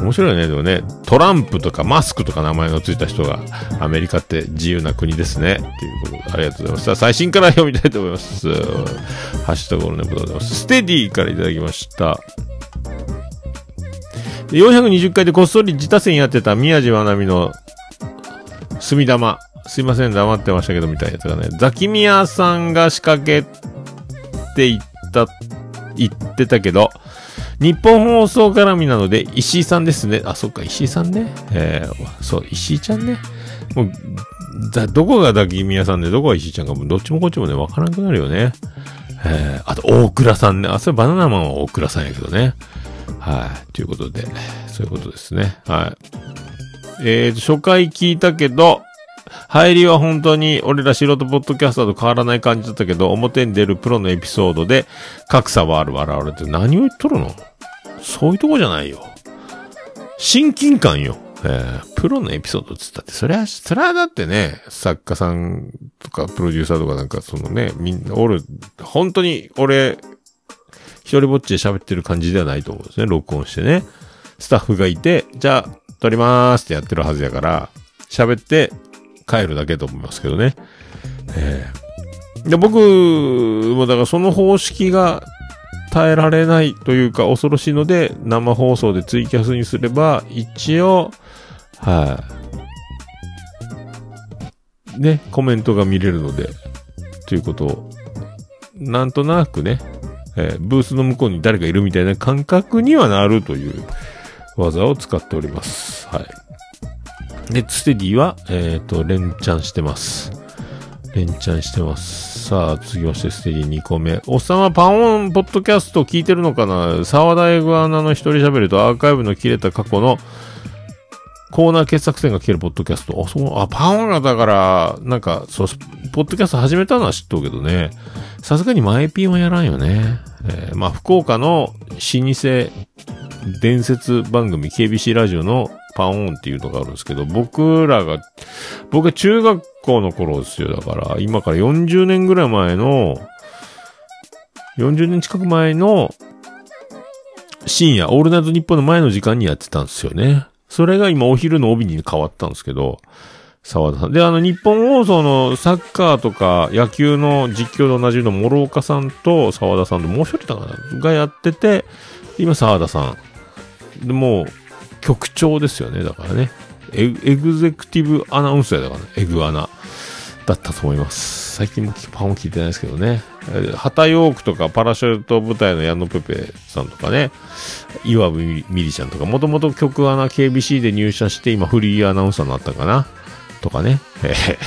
面白いね、でもね。トランプとかマスクとか名前のついた人が、アメリカって自由な国ですね。っていうことで、ありがとうございます。さあ、最新から読みたいと思います。ハッシュタグオルネポでございます。ステディからいただきました。420回でこっそり自他戦やってた宮地まなみの墨玉。すいません、黙ってましたけど、みたいなやつがね。ザキミヤさんが仕掛けていった、言ってたけど、日本放送絡みなので、石井さんですね。あ、そっか、石井さんね。えー、そう、石井ちゃんね。もう、だ、どこがザキミヤさんで、どこが石井ちゃんか、もどっちもこっちもね、わからなくなるよね。えー、あと、大倉さんね。あ、それバナナマンは大倉さんやけどね。はい。ということで、そういうことですね。はい。えーと、初回聞いたけど、入りは本当に俺ら素人ポッドキャスターと変わらない感じだったけど、表に出るプロのエピソードで格差はある笑われて何を言っとるの？そういうとこじゃないよ。親近感よ。えー、プロのエピソードって言ったって、それは、それはだってね、作家さんとかプロデューサーとかなんかそのね、みんなおる、本当に俺、一人ぼっちで喋ってる感じではないと思うんですね。録音してね。スタッフがいて、じゃあ、撮りまーすってやってるはずやから、喋って帰るだけと思いますけどね。ええで、僕もだからその方式が耐えられないというか恐ろしいので、生放送でツイキャスにすれば、一応、はい、ね、コメントが見れるので、ということを、なんとなくね、えーブースの向こうに誰かいるみたいな感覚にはなるという技を使っております。はい。で、ステディは、えっ、と、連チャンしてます。連チャンしてます。さあ、次ましてステディ2個目。おっさんはパオンポッドキャスト聞いてるのかな？沢田エグアナの一人喋るとアーカイブの切れた過去のコーナー傑作選が聞けるポッドキャスト。あ、そう、あ、パンがだから、なんか、そう、ポッドキャスト始めたのは知っとうけどね。さすがにマイピンはやらんよね。えーまあ、福岡の老舗伝説番組 KBC ラジオのパンオンっていうのがあるんですけど、僕らが、僕は中学校の頃ですよ。だから、今から40年ぐらい前の、40年近く前の深夜、オールナイトニッポンの前の時間にやってたんですよね。それが今お昼の帯に変わったんですけど、沢田さん。で、あの、日本放送のサッカーとか野球の実況と同じの諸岡さんと沢田さんともう一人だかながやってて、今沢田さん。で、もう、局長ですよね、だからね。エグゼクティブアナウンサーだからね、エグアナ。だったと思います。最近もパンを聞いてないですけどね。えー旗ヨークとかパラシュート部隊の矢野ペペさんとかね、岩部ミリちゃんとか、もともと曲アナ KBC で入社して今フリーアナウンサーになったかなとかね。えー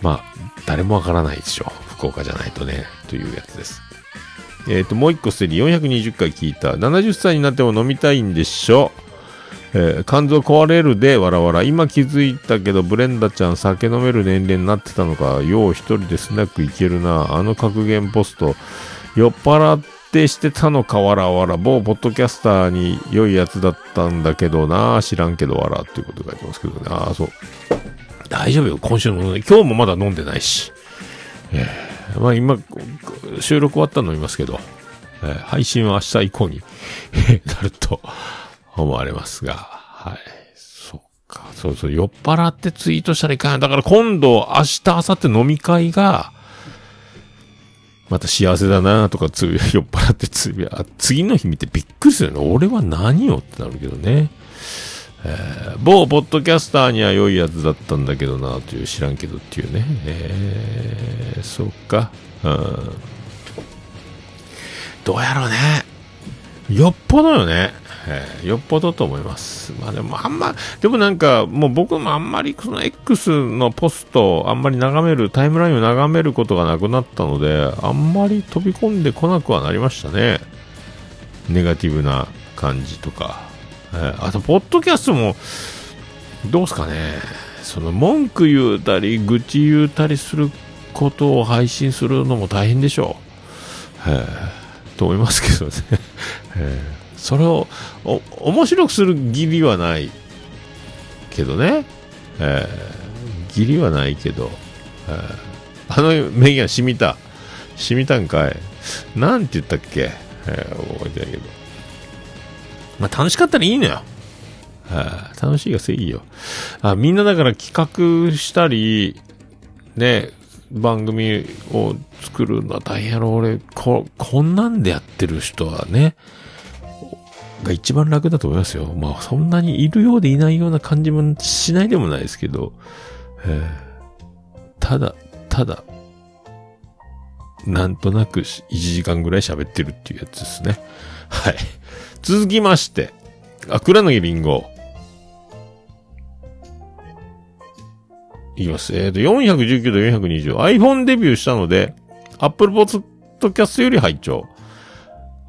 まあ、誰もわからないでしょう。福岡じゃないとね、というやつです。えっ、と、もう一個すでに420回聞いた。70歳になっても飲みたいんでしょ。えー肝臓壊れるで、わらわら。今気づいたけど、ブレンダちゃん酒飲める年齢になってたのか。よう一人でスナック行けるな。あの格言ポスト。酔っ払ってしてたのか、わらわら。某ポッドキャスターに良いやつだったんだけどな。知らんけど、わら。っていうこと書いてますけどね。ああ、そう。大丈夫よ。今週の、今日もまだ飲んでないし。えーまあ今、収録終わったの飲みますけど、えー配信は明日以降に なると思われますが、はい。そっか。そうそう、酔っ払ってツイートしたらいかん。だから今度、明日、明後日飲み会が、また幸せだなとかつ、酔っ払ってつぶや、次の日見てびっくりするよね。俺は何よってなるけどね。えー某ポッドキャスターには良いやつだったんだけどなという知らんけどっていうね。えー、そっか。うん。どうやろうね。よっぽどよね。えーよっぽどと思います。まあでもあんま、でもなんかもう僕もあんまりその X のポストあんまり眺める、タイムラインを眺めることがなくなったので、あんまり飛び込んでこなくはなりましたね。ネガティブな感じとか。えーあと、ポッドキャストも、どうすかね。その文句言うたり、愚痴言うたりすることを配信するのも大変でしょう。えーと思いますけどね。えーそれをお面白くする義理はないけどね。えー義理はないけど、えーあの名言染みた。染みたんかい。なんて言ったっけ、えー覚えてないけど。まあ楽しかったらいいのよ。はあ楽しいがせいよ。あ、みんなだから企画したり、ね、番組を作るのは大変やろ。俺、こ、こんなんでやってる人はね、が一番楽だと思いますよ。まあ、そんなにいるようでいないような感じもしないでもないですけど、えーただ、ただ、なんとなく1時間ぐらい喋ってるっていうやつですね。はい。続きまして、あ、倉野りんご。いきます。えっ、と、419と420。iPhone デビューしたので、Apple Podcast より拝聴。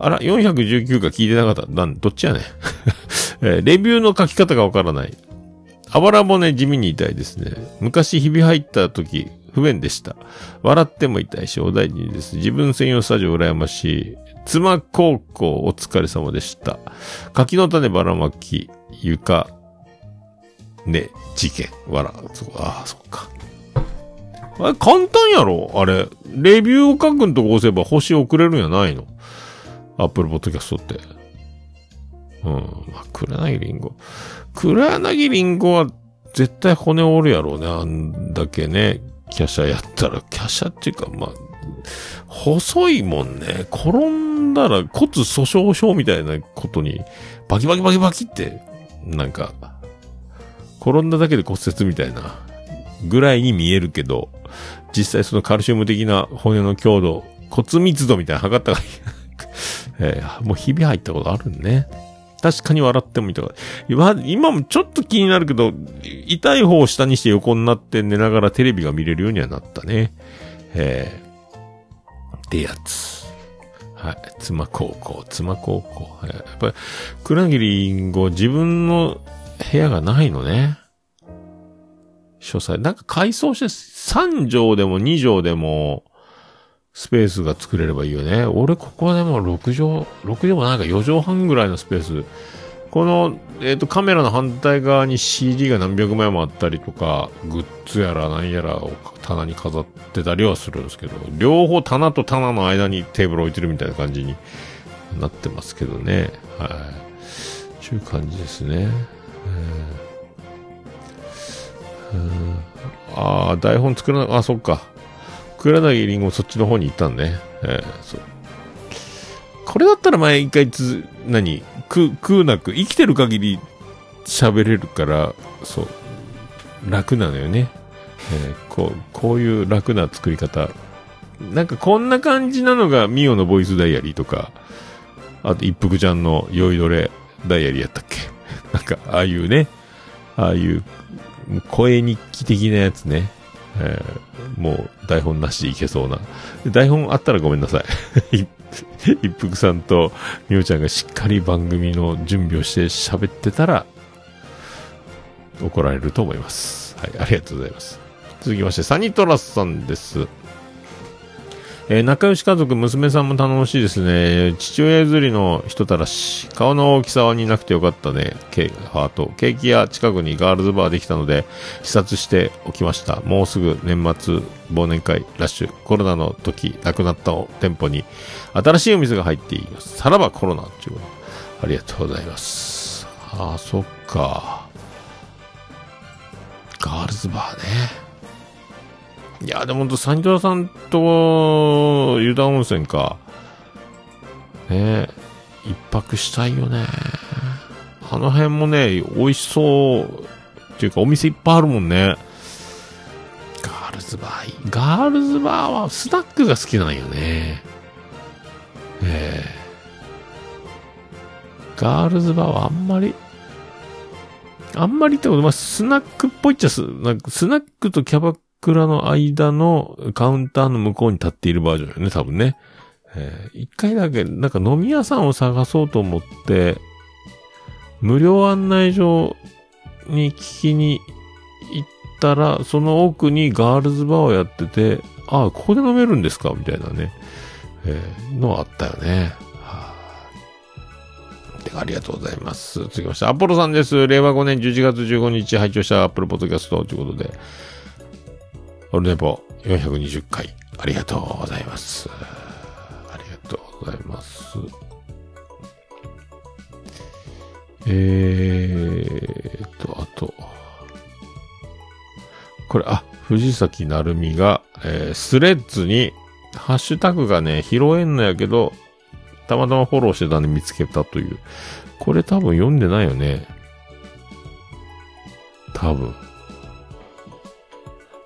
あら、419が聞いてなかった。なん、どっちやねん。えレビューの書き方がわからない。あばら骨地味に痛いですね。昔ひび入った時、不便でした。笑っても痛いし、お大事にです。自分専用スタジオ羨ましい。妻高校お疲れ様でした。柿の種ばらまき、床、ね、事件、わら、ああ、そっか。あれ、簡単やろ？あれ。レビューを書くんとこ押せば星送れるんやないの？アップルポッドキャストって。うん。まあ、黒柳りんご。黒柳りんごは絶対骨折るやろうね。あんだけね、華奢やったら。華奢っていうか、まあ、細いもんね。転んだら骨粗鬆症みたいなことに、バキバキバキバキって、なんか、転んだだけで骨折みたいな、ぐらいに見えるけど、実際そのカルシウム的な骨の強度、骨密度みたいな測ったら、えーもうひび入ったことあるんね。確かに笑ってもいいとか。今、今もちょっと気になるけど、痛い方を下にして横になって寝ながらテレビが見れるようにはなったね。えー、ってやつ。はい。妻高校、妻高校。はいやっぱり、倉切りんご、自分の部屋がないのね。書斎。なんか改装して3畳でも2畳でもスペースが作れればいいよね。俺ここでも6畳、6畳もなんか4畳半ぐらいのスペース。この、えっ、と、カメラの反対側に CD が何百枚もあったりとか、グッズやら何やらを棚に飾ってたりはするんですけど、両方棚と棚の間にテーブル置いてるみたいな感じになってますけどね。はい。ちゅう感じですね。うんうんああ、台本作らな、あ、そっか。黒柳りんごそっちの方に行ったんね。えーそう。これだったら前一回つ、何？く、食うなく、生きてる限り喋れるから、そう、楽なのよね。えーこう、こういう楽な作り方。なんかこんな感じなのがミオのボイスダイアリーとか、あと一服ちゃんの酔いどれダイアリーやったっけ？なんか、ああいうね、ああいう声日記的なやつね。えーもう台本なしでいけそうな。台本あったらごめんなさい。一一服さんとみおちゃんがしっかり番組の準備をして喋ってたら、怒られると思います。はい、ありがとうございます。続きまして、サニトラスさんです。えー仲良し家族、娘さんも頼もしいですね。父親譲りの人たらし、顔の大きさは似なくてよかったね。ケーハート。ケーキ屋近くにガールズバーできたので、視察しておきました。もうすぐ年末忘年会ラッシュ。コロナの時、亡くなった店舗に、新しいお店が入っています。さらばコロナっていうこと。ありがとうございます。ああ、そっか。ガールズバーね。いや、でもほんと、サニトラさんと、湯田温泉か。ねえ、一泊したいよね。あの辺もね、美味しそう。っていうか、お店いっぱいあるもんね。ガールズバーガールズバーはスナックが好きなんよね。ええガールズバーはあんまり、あんまりってこと、まあ、スナックっぽいっちゃス、なんかスナックとキャバクラの間のカウンターの向こうに立っているバージョンよね、多分ね。えー一回だけ、なんか飲み屋さんを探そうと思って、無料案内所に聞きに行ったら、その奥にガールズバーをやってて、ああ、ここで飲めるんですかみたいなね、えーのあったよね。はあでありがとうございます。続きまして、アポロさんです。令和5年11月15日拝聴したアップルポッドキャストということで、オルネポ420回、ありがとうございます。ありがとうございます。えーと、あと、これ、あ、藤崎なるみが、えースレッズに、ハッシュタグがね、拾えんのやけど、たまたまフォローしてたんで見つけたという。これ多分読んでないよね。多分。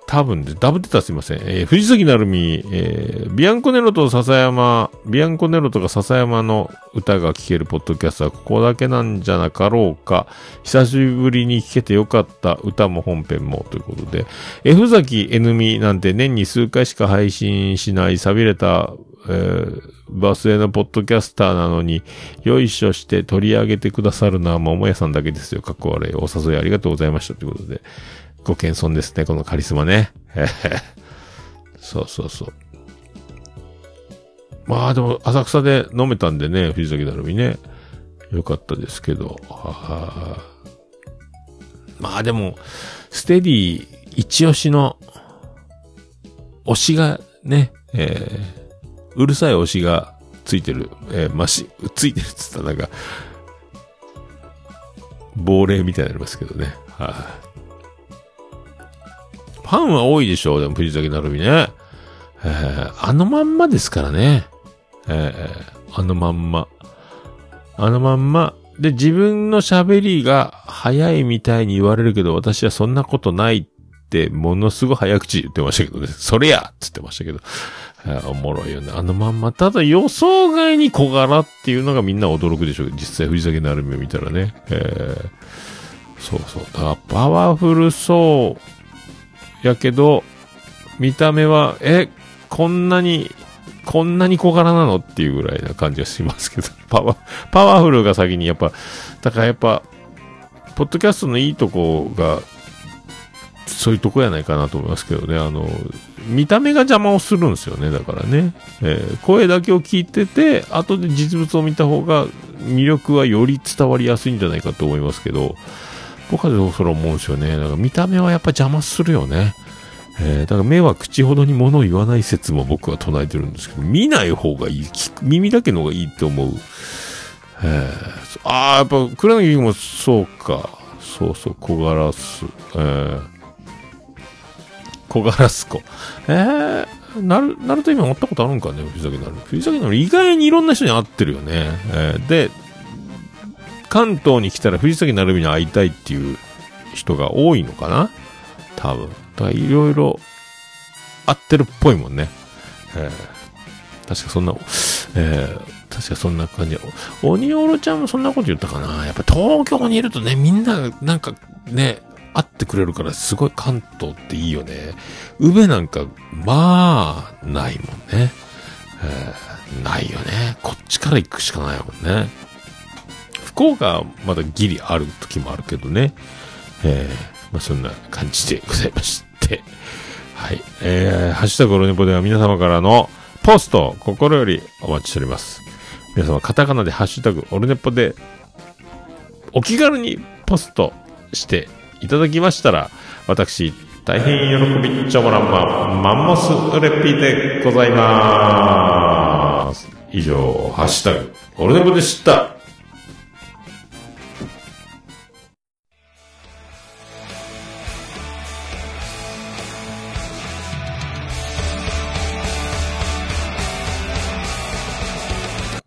多分で、ダブってたすいません。えー藤崎なるみ、えービアンコネロと笹山、ビアンコネロとか笹山の歌が聴けるポッドキャストはここだけなんじゃなかろうか。久しぶりに聴けてよかった歌も本編もということで、F 崎 N ミなんて年に数回しか配信しない錆びれた、えーバスへのポッドキャスターなのに、よいしょして取り上げてくださるのは桃屋さんだけですよ。かっこ悪い。お誘いありがとうございました。ということで。ご謙遜ですね、このカリスマね。そうそうそう。まあでも、浅草で飲めたんでね、藤崎だるみね。よかったですけど。あまあでも、ステディ一押しの、推しがね、えーうるさい推しがついてる、えーまし、ついてるっつったらなんか、亡霊みたいになりますけどね。はい、ファンは多いでしょう、でも藤崎なるみね。えーあのまんまですからね。えーあのまんま。あのまんま。で、自分の喋りが早いみたいに言われるけど、私はそんなことないって、ものすごい早口言ってましたけどね。それやっつってましたけど。えおもろいよね。あのまんま。ただ予想外に小柄っていうのがみんな驚くでしょう。実際藤崎なるみを見たらね。えーそうそう。だからパワフルそう。やけど、見た目は、え、こんなに、こんなに小柄なのっていうぐらいな感じがしますけど、パワ、パワフルが先にやっぱ、だからやっぱ、ポッドキャストのいいとこが、そういうとこやないかなと思いますけどね。あの、見た目が邪魔をするんですよね。だからね。えー声だけを聞いてて、後で実物を見た方が魅力はより伝わりやすいんじゃないかと思いますけど、僕はそれ思うんですよね。だから見た目はやっぱ邪魔するよね。えーだから目は口ほどに物を言わない説も僕は唱えてるんですけど、見ない方がいい。耳だけの方がいいって思う。えーああ、やっぱ、黒柳もそうか。そうそう、小ガラス。えー、小ガラス子。えー、なる、なると今持ったことあるんかね、藤崎なる。藤崎なる意外にいろんな人に会ってるよね。えーで、関東に来たら藤崎なるみに会いたいっていう人が多いのかな？多分。だからいろいろ合ってるっぽいもんね。えー確かそんな、えー確かそんな感じ。鬼おろちゃんもそんなこと言ったかな？やっぱ東京にいるとね、みんななんかね、会ってくれるからすごい関東っていいよね。宇部なんか、まあ、ないもんね。えーないよね。こっちから行くしかないもんね。福岡はまだギリある時もあるけどね。えーまあそんな感じでございまして。はい。えー、ハッシュタグオルネポでは皆様からのポスト、心よりお待ちしております。皆様、カタカナでハッシュタグオルネポでお気軽にポストしていただきましたら、私、大変喜びちょもらんま、マンモスレピでございます。以上、ハッシュタグ、オルネポでした。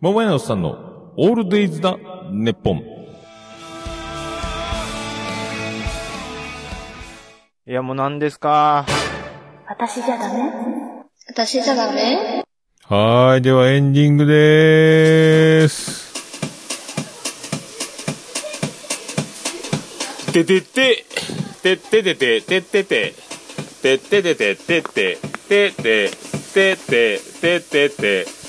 桃屋のおっさんのオールデイズだ、ネッポン。いや、もう何ですか？私じゃダメ？私じゃダメ？はーい、ではエンディングでーす。ててて、てっててて、てってて、てっててて、てって、てって、てって、てってて、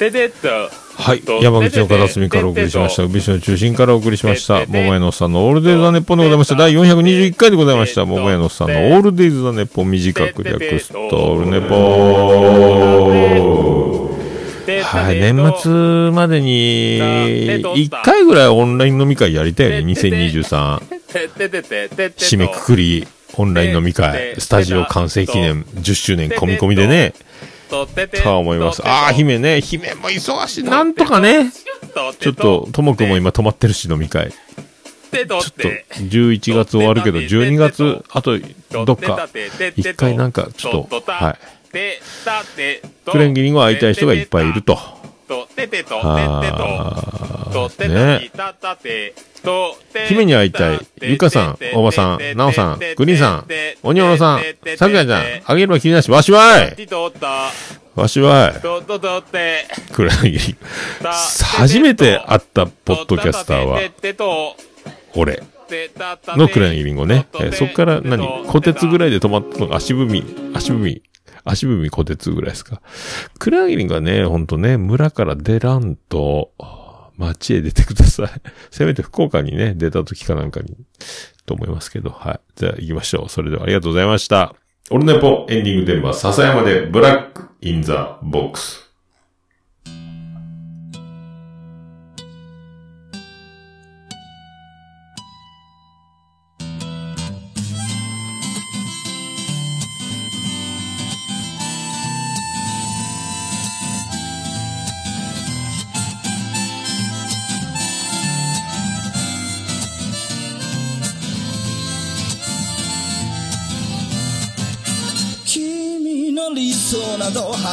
ててっと。はい。山口の片隅からお送りしました。宇部市の中心からお送りしました。桃屋のおっさんのオールデイズ・ザ・ネッポンでございました。第421回でございました。桃屋のおっさんのオールデイズ・ザ・ネッポン短く略すと、オールネポー。はい。年末までに、1回ぐらいオンライン飲み会やりたいよね。2023。締めくくり、オンライン飲み会、スタジオ完成記念10周年込み込みでね、とは思います。ああ、姫ね、姫も忙しい。なんとかね、ちょっと、ともくんも今止まってるし、飲み会。ちょっと、11月終わるけど、12月、あと、どっか、一回なんか、ちょっと、はい。クレンギリングは会いたい人がいっぱいいると。ね。姫に会いたい。ゆかさん、おばさん、なおさん、グリーンさん、おにおろさん、さくらちゃん、あげるは気になし、わしわい。わしわい。クレンギリング。初めて会ったポッドキャスターは、俺。のクレンギリングをね、えーそっから何、小鉄ぐらいで止まったのが足踏み、足踏み、足踏み小鉄ぐらいですか。クラギリングはね、ほんとね、村から出らんと、街へ出てください。せめて福岡にね、出た時かなんかに、と思いますけど、はい。じゃあ行きましょう。それではありがとうございました。オルネポエンディングテーマ、笹山でブラックインザボックス。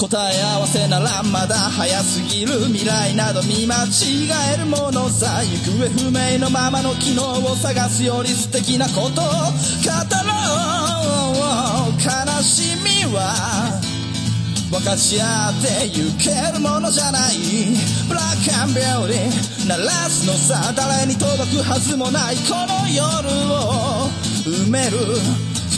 答え合わせならまだ早すぎる未来など見間違えるものさ行方不明のままの機能を探すより素敵なことを語ろう悲しみは分かち合ってゆけるものじゃない。ブラックアンビューティー鳴らすのさ誰に届くはずもないこの夜を埋める。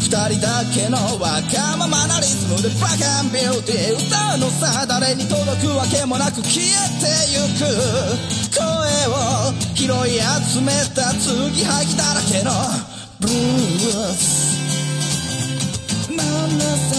二人だけのわがままなリズムでブラックビューティー歌うのさ誰に届くわけもなく消えてゆく声を拾い集めた継ぎはぎだらけのブルース。なんださ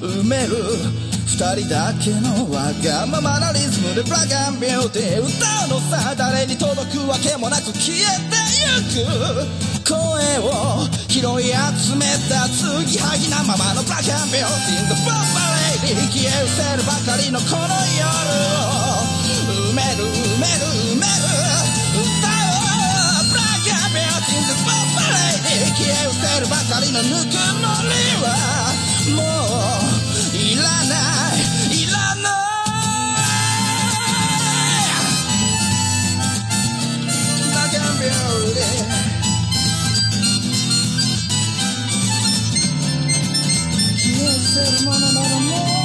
埋める二人だけのわがままなリズムでブラックアンビューティー歌うのさ誰に届くわけもなく消えてゆく声を拾い集めた継ぎはぎなままのブラックアンビューティー The Bomb Lady 消え失せるばかりのこの夜を埋める埋める埋める歌うブラックアンビューティー The Bomb Lady 消え失せるばかりのぬくもりはクアン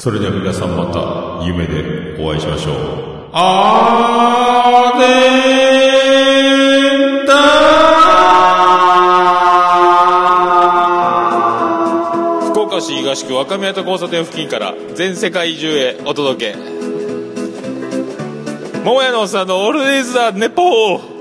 それでは皆さんまた夢でお会いしましょう。あーでーだ福岡市東区若宮と交差点付近から全世界中へお届け。桃屋のおっさんのオールディーズ・ザ・ネポー